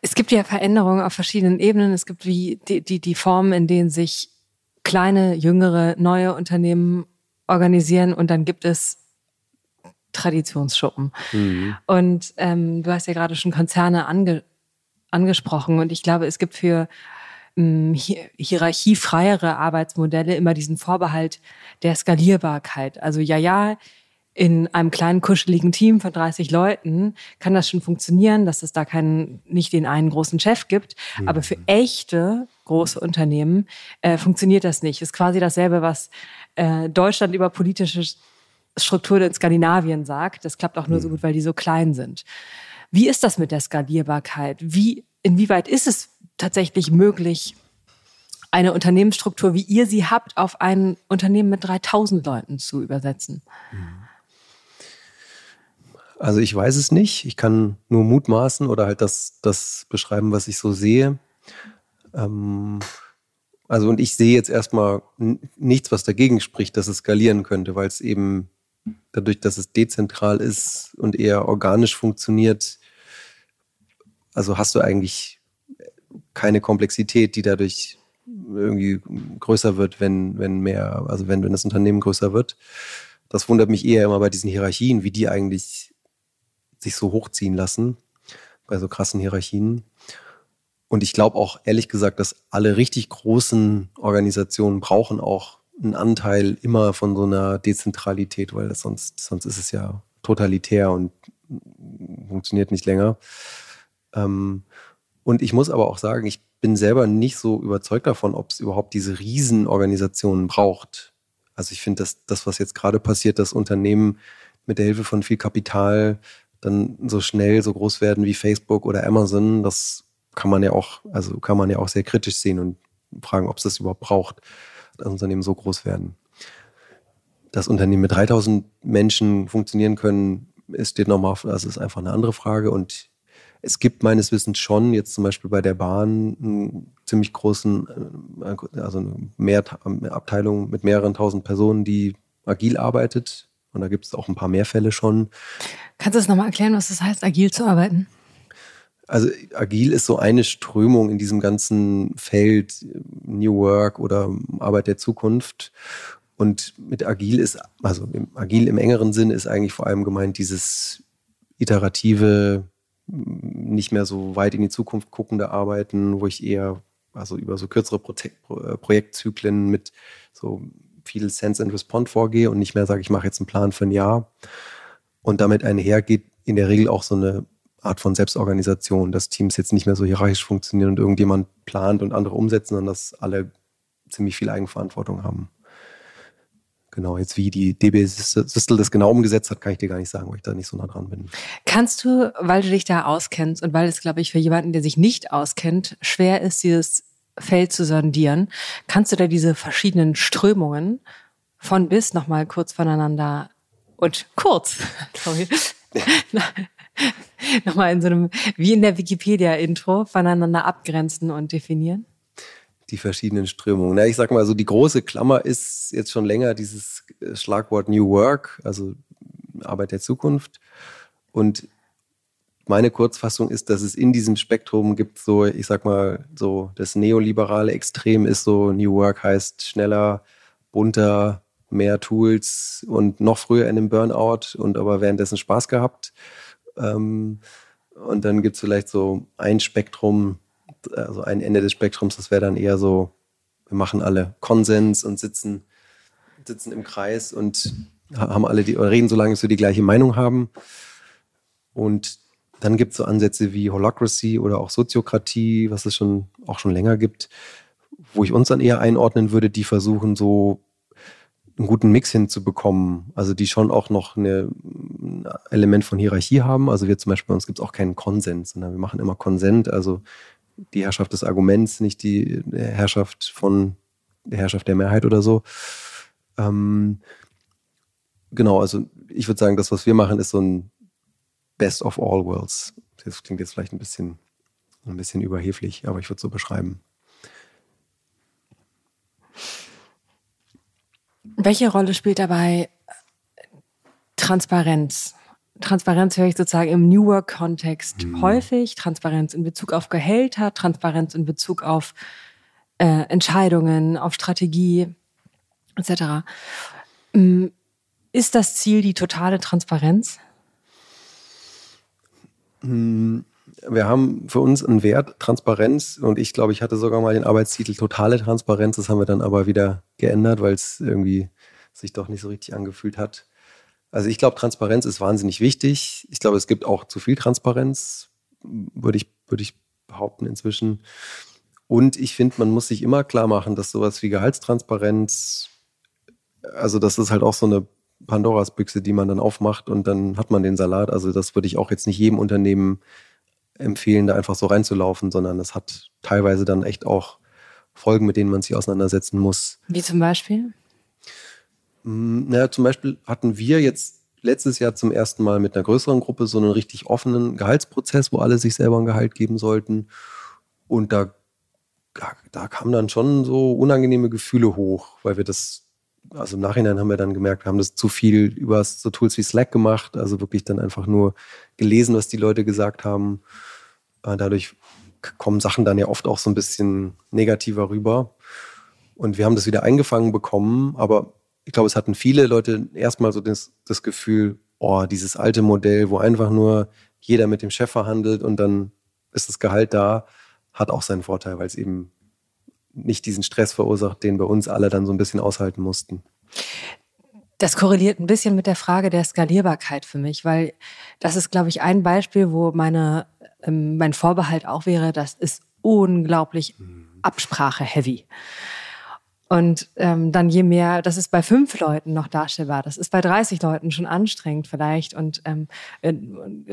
C: Es gibt ja Veränderungen auf verschiedenen Ebenen. Es gibt wie die, die, die Formen, in denen sich kleine, jüngere, neue Unternehmen organisieren und dann gibt es Traditionsschuppen. Mhm. Und ähm, du hast ja gerade schon Konzerne ange angesprochen und ich glaube, es gibt für ähm, hierarchiefreiere Arbeitsmodelle immer diesen Vorbehalt der Skalierbarkeit. Also ja, ja, in einem kleinen kuscheligen Team von 30 Leuten kann das schon funktionieren, dass es da keinen, nicht den einen großen Chef gibt. Mhm. Aber für echte große Unternehmen äh, funktioniert das nicht. Ist quasi dasselbe, was äh, Deutschland über politische Strukturen in Skandinavien sagt. Das klappt auch nur mhm. so gut, weil die so klein sind. Wie ist das mit der Skalierbarkeit? Wie, inwieweit ist es tatsächlich möglich, eine Unternehmensstruktur, wie ihr sie habt, auf ein Unternehmen mit 3000 Leuten zu übersetzen?
B: Also ich weiß es nicht. Ich kann nur mutmaßen oder halt das, das beschreiben, was ich so sehe. Ähm, also und ich sehe jetzt erstmal nichts, was dagegen spricht, dass es skalieren könnte, weil es eben dadurch, dass es dezentral ist und eher organisch funktioniert, also hast du eigentlich keine Komplexität, die dadurch irgendwie größer wird, wenn, wenn mehr, also wenn, wenn das Unternehmen größer wird. Das wundert mich eher immer bei diesen Hierarchien, wie die eigentlich sich so hochziehen lassen, bei so krassen Hierarchien. Und ich glaube auch ehrlich gesagt, dass alle richtig großen Organisationen brauchen auch einen Anteil immer von so einer Dezentralität, weil das sonst, sonst ist es ja totalitär und funktioniert nicht länger. Ähm, und ich muss aber auch sagen, ich bin selber nicht so überzeugt davon, ob es überhaupt diese Riesenorganisationen braucht. Also ich finde, dass das, was jetzt gerade passiert, dass Unternehmen mit der Hilfe von viel Kapital dann so schnell so groß werden wie Facebook oder Amazon, das kann man ja auch, also kann man ja auch sehr kritisch sehen und fragen, ob es das überhaupt braucht, dass Unternehmen so groß werden. Dass Unternehmen mit 3000 Menschen funktionieren können, ist steht nochmal, das ist einfach eine andere Frage und es gibt meines Wissens schon jetzt zum Beispiel bei der Bahn einen ziemlich großen, äh, also eine Abteilung mit mehreren tausend Personen, die agil arbeitet. Und da gibt es auch ein paar mehr Fälle schon.
C: Kannst du das nochmal erklären, was das heißt, agil zu arbeiten?
B: Also agil ist so eine Strömung in diesem ganzen Feld New Work oder Arbeit der Zukunft. Und mit agil ist, also agil im engeren Sinn ist eigentlich vor allem gemeint dieses iterative nicht mehr so weit in die Zukunft guckende Arbeiten, wo ich eher also über so kürzere Pro Projektzyklen mit so viel Sense and Respond vorgehe und nicht mehr sage, ich mache jetzt einen Plan für ein Jahr. Und damit einhergeht in der Regel auch so eine Art von Selbstorganisation, dass Teams jetzt nicht mehr so hierarchisch funktionieren und irgendjemand plant und andere umsetzen, sondern dass alle ziemlich viel Eigenverantwortung haben. Genau, jetzt wie die DB Systel das genau umgesetzt hat, kann ich dir gar nicht sagen, weil ich da nicht so nah dran bin.
C: Kannst du, weil du dich da auskennst und weil es, glaube ich, für jemanden, der sich nicht auskennt, schwer ist, dieses Feld zu sondieren, kannst du da diese verschiedenen Strömungen von bis nochmal kurz voneinander und kurz, [laughs] sorry, [laughs] nochmal in so einem, wie in der Wikipedia-Intro, voneinander abgrenzen und definieren?
B: die verschiedenen Strömungen. Na, ich sag mal so, die große Klammer ist jetzt schon länger dieses äh, Schlagwort New Work, also Arbeit der Zukunft. Und meine Kurzfassung ist, dass es in diesem Spektrum gibt so, ich sag mal, so das neoliberale Extrem ist so, New Work heißt schneller, bunter, mehr Tools und noch früher in dem Burnout und aber währenddessen Spaß gehabt. Ähm, und dann gibt es vielleicht so ein Spektrum, also ein Ende des Spektrums, das wäre dann eher so, wir machen alle Konsens und sitzen, sitzen im Kreis und haben alle die, reden so lange, bis wir die gleiche Meinung haben. Und dann gibt es so Ansätze wie Holacracy oder auch Soziokratie, was es schon auch schon länger gibt, wo ich uns dann eher einordnen würde, die versuchen so einen guten Mix hinzubekommen. Also die schon auch noch eine, ein Element von Hierarchie haben. Also wir zum Beispiel bei uns gibt es auch keinen Konsens, sondern wir machen immer Konsent. Also die Herrschaft des Arguments, nicht die Herrschaft von der Herrschaft der Mehrheit oder so. Ähm, genau, also ich würde sagen, das, was wir machen, ist so ein Best of All Worlds. Das klingt jetzt vielleicht ein bisschen, ein bisschen überheblich, aber ich würde es so beschreiben.
C: Welche Rolle spielt dabei Transparenz? Transparenz höre ich sozusagen im New Work-Kontext hm. häufig. Transparenz in Bezug auf Gehälter, Transparenz in Bezug auf äh, Entscheidungen, auf Strategie etc. Hm, ist das Ziel die totale Transparenz?
B: Hm, wir haben für uns einen Wert, Transparenz. Und ich glaube, ich hatte sogar mal den Arbeitstitel totale Transparenz. Das haben wir dann aber wieder geändert, weil es irgendwie sich doch nicht so richtig angefühlt hat. Also ich glaube, Transparenz ist wahnsinnig wichtig. Ich glaube, es gibt auch zu viel Transparenz, würde ich, würde ich behaupten inzwischen. Und ich finde, man muss sich immer klar machen, dass sowas wie Gehaltstransparenz, also das ist halt auch so eine Pandoras Büchse, die man dann aufmacht und dann hat man den Salat. Also das würde ich auch jetzt nicht jedem Unternehmen empfehlen, da einfach so reinzulaufen, sondern das hat teilweise dann echt auch Folgen, mit denen man sich auseinandersetzen muss.
C: Wie zum Beispiel?
B: Hm, naja, zum Beispiel hatten wir jetzt letztes Jahr zum ersten Mal mit einer größeren Gruppe so einen richtig offenen Gehaltsprozess, wo alle sich selber ein Gehalt geben sollten. Und da, da kamen dann schon so unangenehme Gefühle hoch, weil wir das, also im Nachhinein haben wir dann gemerkt, wir haben das zu viel über so Tools wie Slack gemacht, also wirklich dann einfach nur gelesen, was die Leute gesagt haben. Äh, dadurch kommen Sachen dann ja oft auch so ein bisschen negativer rüber. Und wir haben das wieder eingefangen bekommen, aber ich glaube, es hatten viele Leute erstmal so das, das Gefühl, oh, dieses alte Modell, wo einfach nur jeder mit dem Chef verhandelt und dann ist das Gehalt da, hat auch seinen Vorteil, weil es eben nicht diesen Stress verursacht, den bei uns alle dann so ein bisschen aushalten mussten.
C: Das korreliert ein bisschen mit der Frage der Skalierbarkeit für mich, weil das ist, glaube ich, ein Beispiel, wo meine, ähm, mein Vorbehalt auch wäre, das ist unglaublich mhm. Absprache-heavy. Und ähm, dann je mehr, das ist bei fünf Leuten noch darstellbar, das ist bei 30 Leuten schon anstrengend vielleicht und ähm, äh,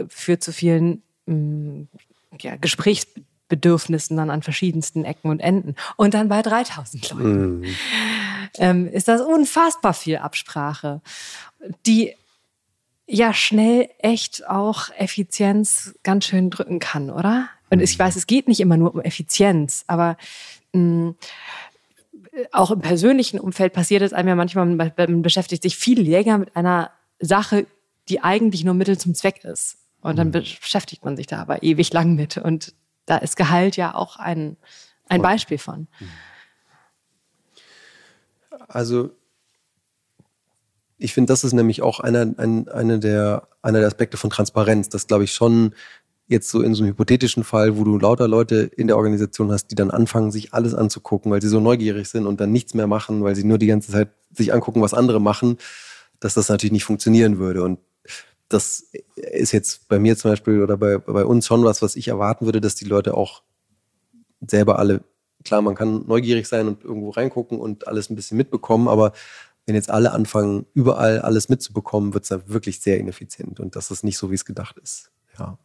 C: führt zu vielen ähm, ja, Gesprächsbedürfnissen dann an verschiedensten Ecken und Enden. Und dann bei 3000 Leuten mhm. ähm, ist das unfassbar viel Absprache, die ja schnell echt auch Effizienz ganz schön drücken kann, oder? Und ich mhm. weiß, es geht nicht immer nur um Effizienz, aber mh, mm, auch im persönlichen Umfeld passiert es einem ja manchmal, man beschäftigt sich viel länger mit einer Sache, die eigentlich nur Mittel zum Zweck ist. Und dann mhm. beschäftigt man sich da aber ewig lang mit. Und da ist Gehalt ja auch ein, ein Beispiel von.
B: Also ich finde, das ist nämlich auch einer, ein, eine der, einer der Aspekte von Transparenz, dass, glaube ich, schon jetzt so in so einem hypothetischen Fall, wo du lauter Leute in der Organisation hast, die dann anfangen, sich alles anzugucken, weil sie so neugierig sind und dann nichts mehr machen, weil sie nur die ganze Zeit sich angucken, was andere machen, dass das natürlich nicht funktionieren würde. Und das ist jetzt bei mir zum Beispiel oder bei, bei uns schon was, was ich erwarten würde, dass die Leute auch selber alle, klar, man kann neugierig sein und irgendwo reingucken und alles ein bisschen mitbekommen, aber wenn jetzt alle anfangen, überall alles mitzubekommen, wird es dann wirklich sehr ineffizient und das ist nicht so, wie es gedacht ist. Ja.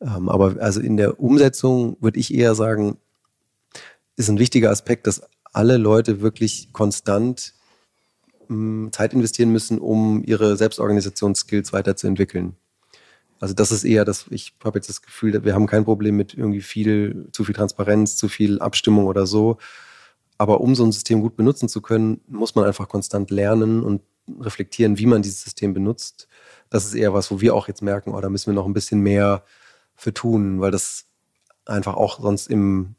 B: Ähm, aber also in der Umsetzung würde ich eher sagen, ist ein wichtiger Aspekt, dass alle Leute wirklich konstant Zeit investieren müssen, um ihre Selbstorganisationsskills weiterzuentwickeln. Also das ist eher das, ich habe jetzt das Gefühl, wir haben kein Problem mit irgendwie viel, zu viel Transparenz, zu viel Abstimmung oder so. Aber um so ein System gut benutzen zu können, muss man einfach konstant lernen und reflektieren, wie man dieses System benutzt. Das ist eher was, wo wir auch jetzt merken, oh, da müssen wir noch ein bisschen mehr für tun, weil das einfach auch sonst im,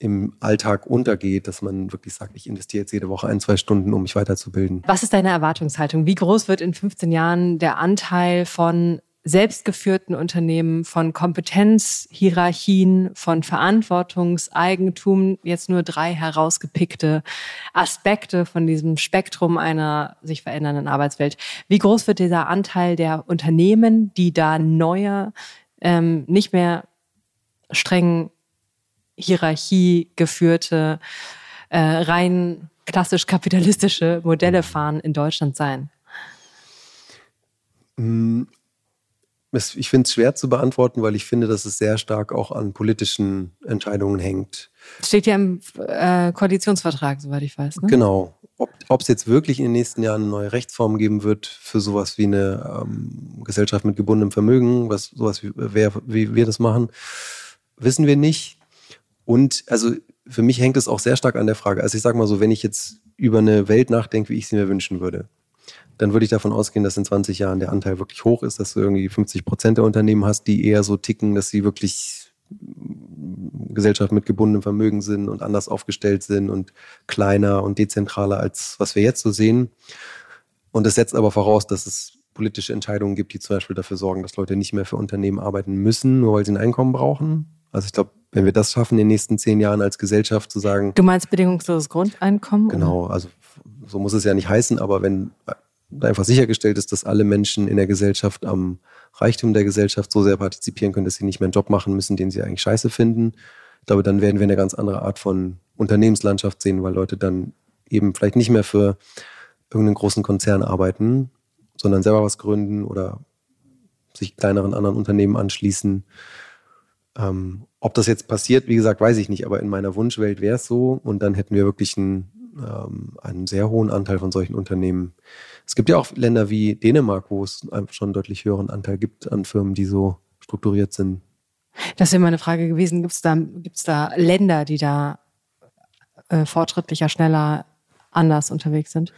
B: im Alltag untergeht, dass man wirklich sagt, ich investiere jetzt jede Woche ein, zwei Stunden, um mich weiterzubilden.
C: Was ist deine Erwartungshaltung? Wie groß wird in 15 Jahren der Anteil von selbstgeführten Unternehmen, von Kompetenzhierarchien, von Verantwortungseigentum, jetzt nur drei herausgepickte Aspekte von diesem Spektrum einer sich verändernden Arbeitswelt. Wie groß wird dieser Anteil der Unternehmen, die da neue ähm, nicht mehr streng Hierarchie geführte, äh, rein klassisch kapitalistische Modelle fahren in Deutschland sein?
B: Mm, ich finde es schwer zu beantworten, weil ich finde, dass es sehr stark auch an politischen Entscheidungen hängt.
C: Steht ja im äh, Koalitionsvertrag, soweit ich weiß.
B: Ne? Genau. Ob es jetzt wirklich in den nächsten Jahren eine neue Rechtsform geben wird für sowas wie eine ähm, Gesellschaft mit gebundenem Vermögen, was sowas wie, wer, wie wir das machen, wissen wir nicht. Und also für mich hängt es auch sehr stark an der Frage. Also ich sage mal so, wenn ich jetzt über eine Welt nachdenke, wie ich sie mir wünschen würde, dann würde ich davon ausgehen, dass in 20 Jahren der Anteil wirklich hoch ist, dass du irgendwie 50 Prozent der Unternehmen hast, die eher so ticken, dass sie wirklich Gesellschaft mit gebundenem Vermögen sind und anders aufgestellt sind und kleiner und dezentraler als was wir jetzt so sehen. Und das setzt aber voraus, dass es politische Entscheidungen gibt, die zum Beispiel dafür sorgen, dass Leute nicht mehr für Unternehmen arbeiten müssen, nur weil sie ein Einkommen brauchen. Also ich glaube, wenn wir das schaffen, in den nächsten zehn Jahren als Gesellschaft zu sagen.
C: Du meinst bedingungsloses Grundeinkommen?
B: Genau, also so muss es ja nicht heißen, aber wenn einfach sichergestellt ist, dass alle Menschen in der Gesellschaft am Reichtum der Gesellschaft so sehr partizipieren können, dass sie nicht mehr einen Job machen müssen, den sie eigentlich scheiße finden. Ich glaube, dann werden wir eine ganz andere Art von Unternehmenslandschaft sehen, weil Leute dann eben vielleicht nicht mehr für irgendeinen großen Konzern arbeiten, sondern selber was gründen oder sich kleineren anderen Unternehmen anschließen. Ähm, ob das jetzt passiert, wie gesagt, weiß ich nicht, aber in meiner Wunschwelt wäre es so und dann hätten wir wirklich einen, ähm, einen sehr hohen Anteil von solchen Unternehmen. Es gibt ja auch Länder wie Dänemark, wo es einfach schon einen deutlich höheren Anteil gibt an Firmen, die so strukturiert sind.
C: Das wäre meine Frage gewesen. Gibt es da, gibt's da Länder, die da äh, fortschrittlicher, schneller, anders unterwegs sind?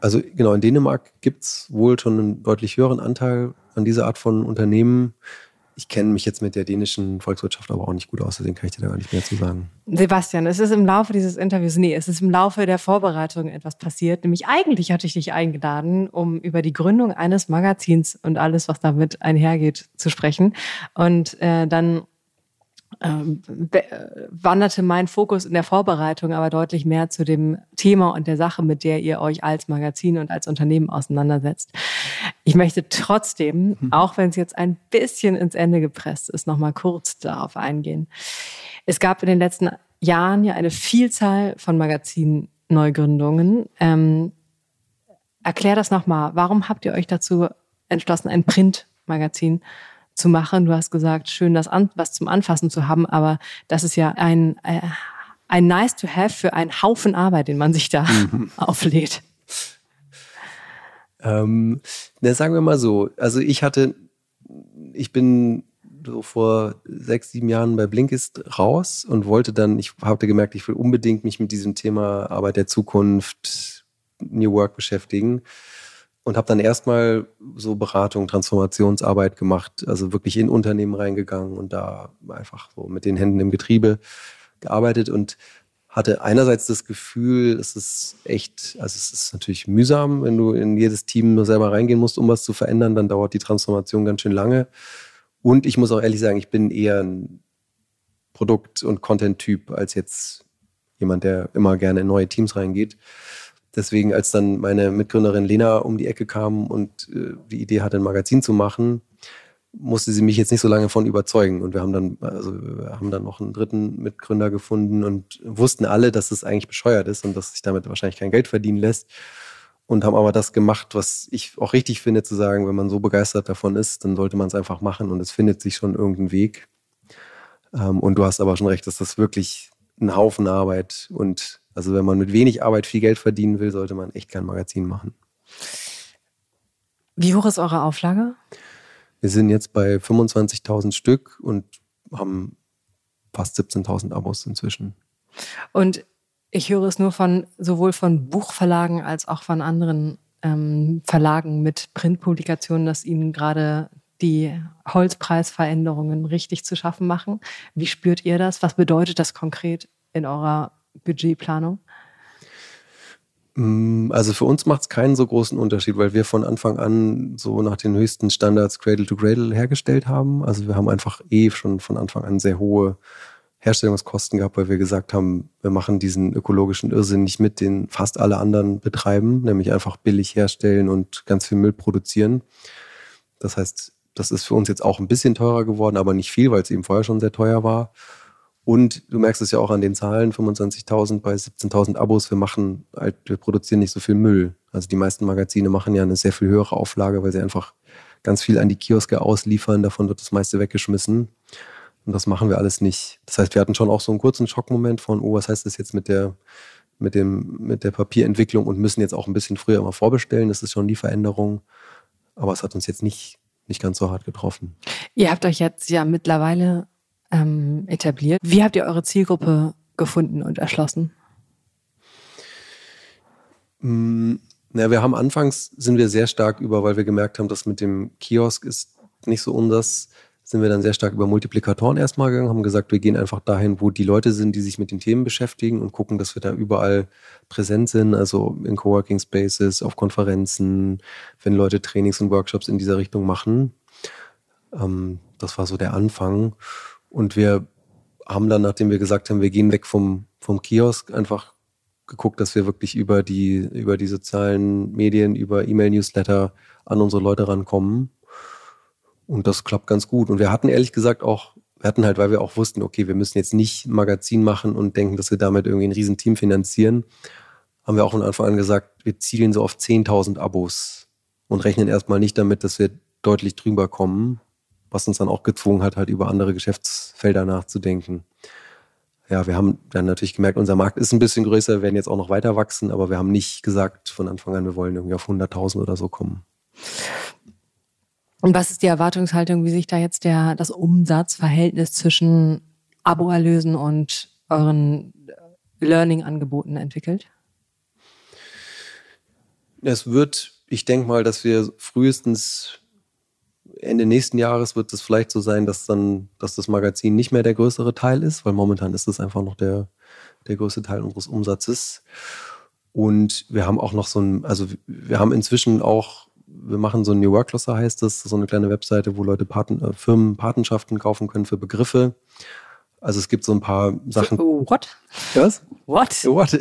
B: Also genau, in Dänemark gibt es wohl schon einen deutlich höheren Anteil an dieser Art von Unternehmen. Ich kenne mich jetzt mit der dänischen Volkswirtschaft aber auch nicht gut aus, deswegen kann ich dir da gar nicht mehr zu sagen.
C: Sebastian, es ist im Laufe dieses Interviews, nee, es ist im Laufe der Vorbereitung etwas passiert. Nämlich eigentlich hatte ich dich eingeladen, um über die Gründung eines Magazins und alles, was damit einhergeht, zu sprechen. Und äh, dann ähm, wanderte mein Fokus in der Vorbereitung aber deutlich mehr zu dem Thema und der Sache, mit der ihr euch als Magazin und als Unternehmen auseinandersetzt. Ich möchte trotzdem, mhm. auch wenn es jetzt ein bisschen ins Ende gepresst ist, noch mal kurz darauf eingehen. Es gab in den letzten Jahren ja eine Vielzahl von Magazin-Neugründungen. Ähm, erklär das noch mal. Warum habt ihr euch dazu entschlossen, ein Printmagazin zu machen. Du hast gesagt, schön, das an, was zum Anfassen zu haben, aber das ist ja ein, äh, ein nice to have für einen Haufen Arbeit, den man sich da mhm. [laughs] auflädt.
B: Ähm, na, sagen wir mal so, also ich hatte, ich bin so vor sechs, sieben Jahren bei Blinkist raus und wollte dann, ich habe gemerkt, ich will unbedingt mich mit diesem Thema Arbeit der Zukunft, New Work beschäftigen und habe dann erstmal so Beratung, Transformationsarbeit gemacht, also wirklich in Unternehmen reingegangen und da einfach so mit den Händen im Getriebe gearbeitet und hatte einerseits das Gefühl, es ist echt, also es ist natürlich mühsam, wenn du in jedes Team nur selber reingehen musst, um was zu verändern, dann dauert die Transformation ganz schön lange. Und ich muss auch ehrlich sagen, ich bin eher ein Produkt- und Content-Typ als jetzt jemand, der immer gerne in neue Teams reingeht. Deswegen, als dann meine Mitgründerin Lena um die Ecke kam und äh, die Idee hatte, ein Magazin zu machen, musste sie mich jetzt nicht so lange von überzeugen. Und wir haben dann, also haben dann noch einen dritten Mitgründer gefunden und wussten alle, dass es eigentlich bescheuert ist und dass sich damit wahrscheinlich kein Geld verdienen lässt. Und haben aber das gemacht, was ich auch richtig finde, zu sagen, wenn man so begeistert davon ist, dann sollte man es einfach machen und es findet sich schon irgendein Weg. Ähm, und du hast aber schon recht, dass das wirklich ein Haufen Arbeit und also wenn man mit wenig Arbeit viel Geld verdienen will, sollte man echt kein Magazin machen.
C: Wie hoch ist eure Auflage?
B: Wir sind jetzt bei 25.000 Stück und haben fast 17.000 Abos inzwischen.
C: Und ich höre es nur von sowohl von Buchverlagen als auch von anderen ähm, Verlagen mit Printpublikationen, dass ihnen gerade die Holzpreisveränderungen richtig zu schaffen machen. Wie spürt ihr das? Was bedeutet das konkret in eurer Budgetplanung?
B: Mm, also für uns macht es keinen so großen Unterschied, weil wir von Anfang an so nach den höchsten Standards Cradle to Cradle hergestellt haben. Also wir haben einfach eh schon von Anfang an sehr hohe Herstellungskosten gehabt, weil wir gesagt haben, wir machen diesen ökologischen Irrsinn nicht mit, den fast alle anderen betreiben, nämlich einfach billig herstellen und ganz viel Müll produzieren. Das heißt, das ist für uns jetzt auch ein bisschen teurer geworden, aber nicht viel, weil es eben vorher schon sehr teuer war. Und du merkst es ja auch an den Zahlen, 25.000 bei 17.000 Abos. Wir machen halt, wir produzieren nicht so viel Müll. Also die meisten Magazine machen ja eine sehr viel höhere Auflage, weil sie einfach ganz viel an die Kioske ausliefern. Davon wird das meiste weggeschmissen. Und das machen wir alles nicht. Das heißt, wir hatten schon auch so einen kurzen Schockmoment von, oh, was heißt das jetzt mit der, mit dem, mit der Papierentwicklung und müssen jetzt auch ein bisschen früher mal vorbestellen. Das ist schon die Veränderung. Aber es hat uns jetzt nicht, nicht ganz so hart getroffen.
C: Ihr habt euch jetzt ja mittlerweile ähm, etabliert. Wie habt ihr eure Zielgruppe gefunden und erschlossen?
B: Mm, na, wir haben anfangs sind wir sehr stark über, weil wir gemerkt haben, dass mit dem Kiosk ist nicht so unseres, sind wir dann sehr stark über Multiplikatoren erstmal gegangen, haben gesagt, wir gehen einfach dahin, wo die Leute sind, die sich mit den Themen beschäftigen und gucken, dass wir da überall präsent sind, also in Coworking Spaces, auf Konferenzen, wenn Leute Trainings und Workshops in dieser Richtung machen. Ähm, das war so der Anfang. Und wir haben dann, nachdem wir gesagt haben, wir gehen weg vom, vom Kiosk, einfach geguckt, dass wir wirklich über die, über die sozialen Medien, über E-Mail-Newsletter an unsere Leute rankommen. Und das klappt ganz gut. Und wir hatten ehrlich gesagt auch, wir hatten halt, weil wir auch wussten, okay, wir müssen jetzt nicht ein Magazin machen und denken, dass wir damit irgendwie ein Riesenteam finanzieren, haben wir auch von Anfang an gesagt, wir zielen so auf 10.000 Abos und rechnen erstmal nicht damit, dass wir deutlich drüber kommen, was uns dann auch gezwungen hat, halt über andere Geschäftsfelder nachzudenken ja, wir haben dann natürlich gemerkt, unser Markt ist ein bisschen größer, wir werden jetzt auch noch weiter wachsen, aber wir haben nicht gesagt von Anfang an, wir wollen irgendwie auf 100.000 oder so kommen.
C: Und was ist die Erwartungshaltung, wie sich da jetzt der, das Umsatzverhältnis zwischen Aboerlösen und euren Learning-Angeboten entwickelt?
B: Es wird, ich denke mal, dass wir frühestens Ende nächsten Jahres wird es vielleicht so sein, dass dann, dass das Magazin nicht mehr der größere Teil ist, weil momentan ist es einfach noch der, der größte Teil unseres Umsatzes. Und wir haben auch noch so ein, also wir haben inzwischen auch, wir machen so ein New Work Cluster heißt das, so eine kleine Webseite, wo Leute Paten, äh, Firmen Patenschaften kaufen können für Begriffe. Also es gibt so ein paar Sachen.
C: What?
B: Was?
C: What?
B: What?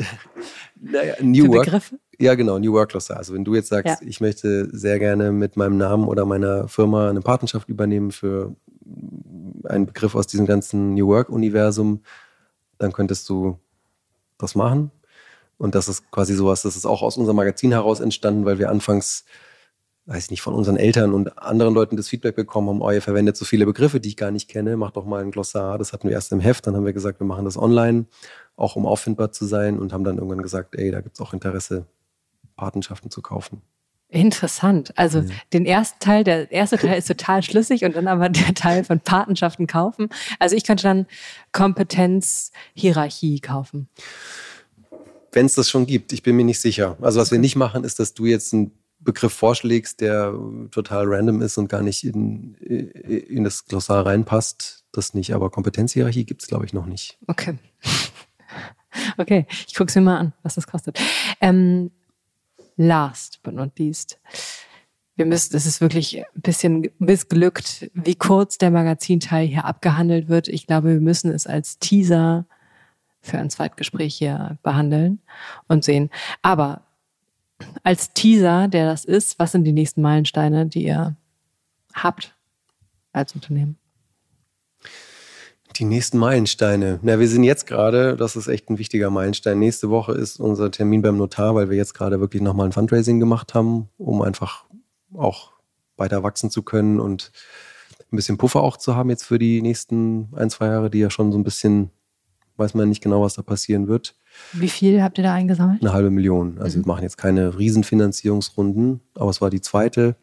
B: Naja, New Work.
C: Begriffe?
B: Ja, genau, New Work Cluster. Also wenn du jetzt sagst,
C: Ja.
B: ich möchte sehr gerne mit meinem Namen oder meiner Firma eine Patenschaft übernehmen für einen Begriff aus diesem ganzen New Work-Universum, dann könntest du das machen. Und das ist quasi sowas, das ist auch aus unserem Magazin heraus entstanden, weil wir anfangs, weiß ich nicht, von unseren Eltern und anderen Leuten das Feedback bekommen haben, oh, ihr verwendet so viele Begriffe, die ich gar nicht kenne, macht doch mal ein Glossar. Das hatten wir erst im Heft, dann haben wir gesagt, wir machen das online, auch um auffindbar zu sein und haben dann irgendwann gesagt, ey, da gibt es auch Interesse, Patenschaften zu kaufen.
C: Interessant. Also
B: Ja.
C: den ersten Teil, der erste Teil ist total schlüssig und dann aber [laughs] der Teil von Patenschaften kaufen. Also ich könnte dann Kompetenz, Hierarchie kaufen.
B: Wenn es das schon gibt, ich bin mir nicht sicher. Also was wir nicht machen, ist, dass du jetzt einen Begriff vorschlägst, der total random ist und gar nicht in, in das Glossar reinpasst. Das nicht, aber Kompetenzhierarchie gibt es, glaube ich, noch nicht.
C: Okay. [laughs] Okay, ich gucke es mir mal an, was das kostet. Ähm, last but not least. Wir müssen, es ist wirklich ein bisschen missglückt, wie kurz der Magazinteil hier abgehandelt wird. Ich glaube, wir müssen es als Teaser für ein Zweitgespräch hier behandeln und sehen. Aber als Teaser, der das ist, was sind die nächsten Meilensteine, die ihr habt als Unternehmen?
B: Die nächsten Meilensteine. Na, wir sind jetzt gerade, das ist echt ein wichtiger Meilenstein. Nächste Woche ist unser Termin beim Notar, weil wir jetzt gerade wirklich nochmal ein Fundraising gemacht haben, um einfach auch weiter wachsen zu können und ein bisschen Puffer auch zu haben jetzt für die nächsten ein, zwei Jahre, die ja schon so ein bisschen, weiß man nicht genau, was da passieren wird.
C: Wie viel habt ihr da eingesammelt?
B: Eine halbe Million. Also wir machen jetzt keine Riesenfinanzierungsrunden, aber es war die zweite.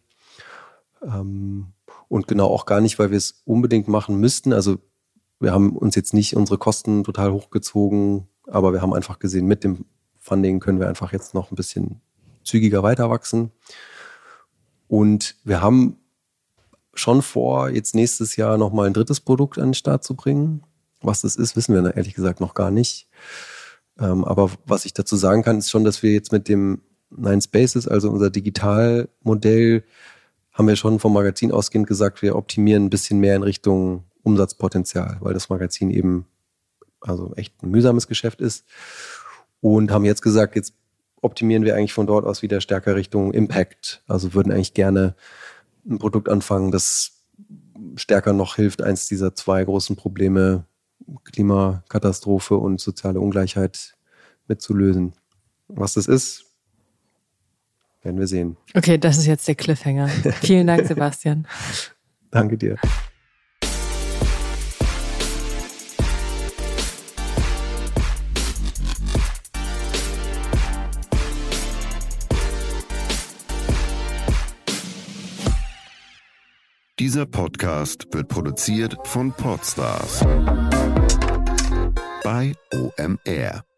B: Ähm, und genau auch gar nicht, weil wir es unbedingt machen müssten. Also wir haben uns jetzt nicht unsere Kosten total hochgezogen, aber wir haben einfach gesehen, mit dem Funding können wir einfach jetzt noch ein bisschen zügiger weiter wachsen. Und wir haben schon vor, jetzt nächstes Jahr nochmal ein drittes Produkt an den Start zu bringen. Was das ist, wissen wir ehrlich gesagt noch gar nicht. Ähm, aber was ich dazu sagen kann, ist schon, dass wir jetzt mit dem Nine Spaces, also unser Digitalmodell, haben wir schon vom Magazin ausgehend gesagt, wir optimieren ein bisschen mehr in Richtung Umsatzpotenzial, weil das Magazin eben also echt ein mühsames Geschäft ist. Und haben jetzt gesagt, jetzt optimieren wir eigentlich von dort aus wieder stärker Richtung Impact. Also würden eigentlich gerne ein Produkt anfangen, das stärker noch hilft, eins dieser zwei großen Probleme, Klimakatastrophe und soziale Ungleichheit mitzulösen. Was das ist, werden wir sehen.
C: Okay, das ist jetzt der Cliffhanger. Vielen Dank, Sebastian. [laughs]
B: Danke dir.
D: Dieser Podcast wird produziert von Podstars OMR.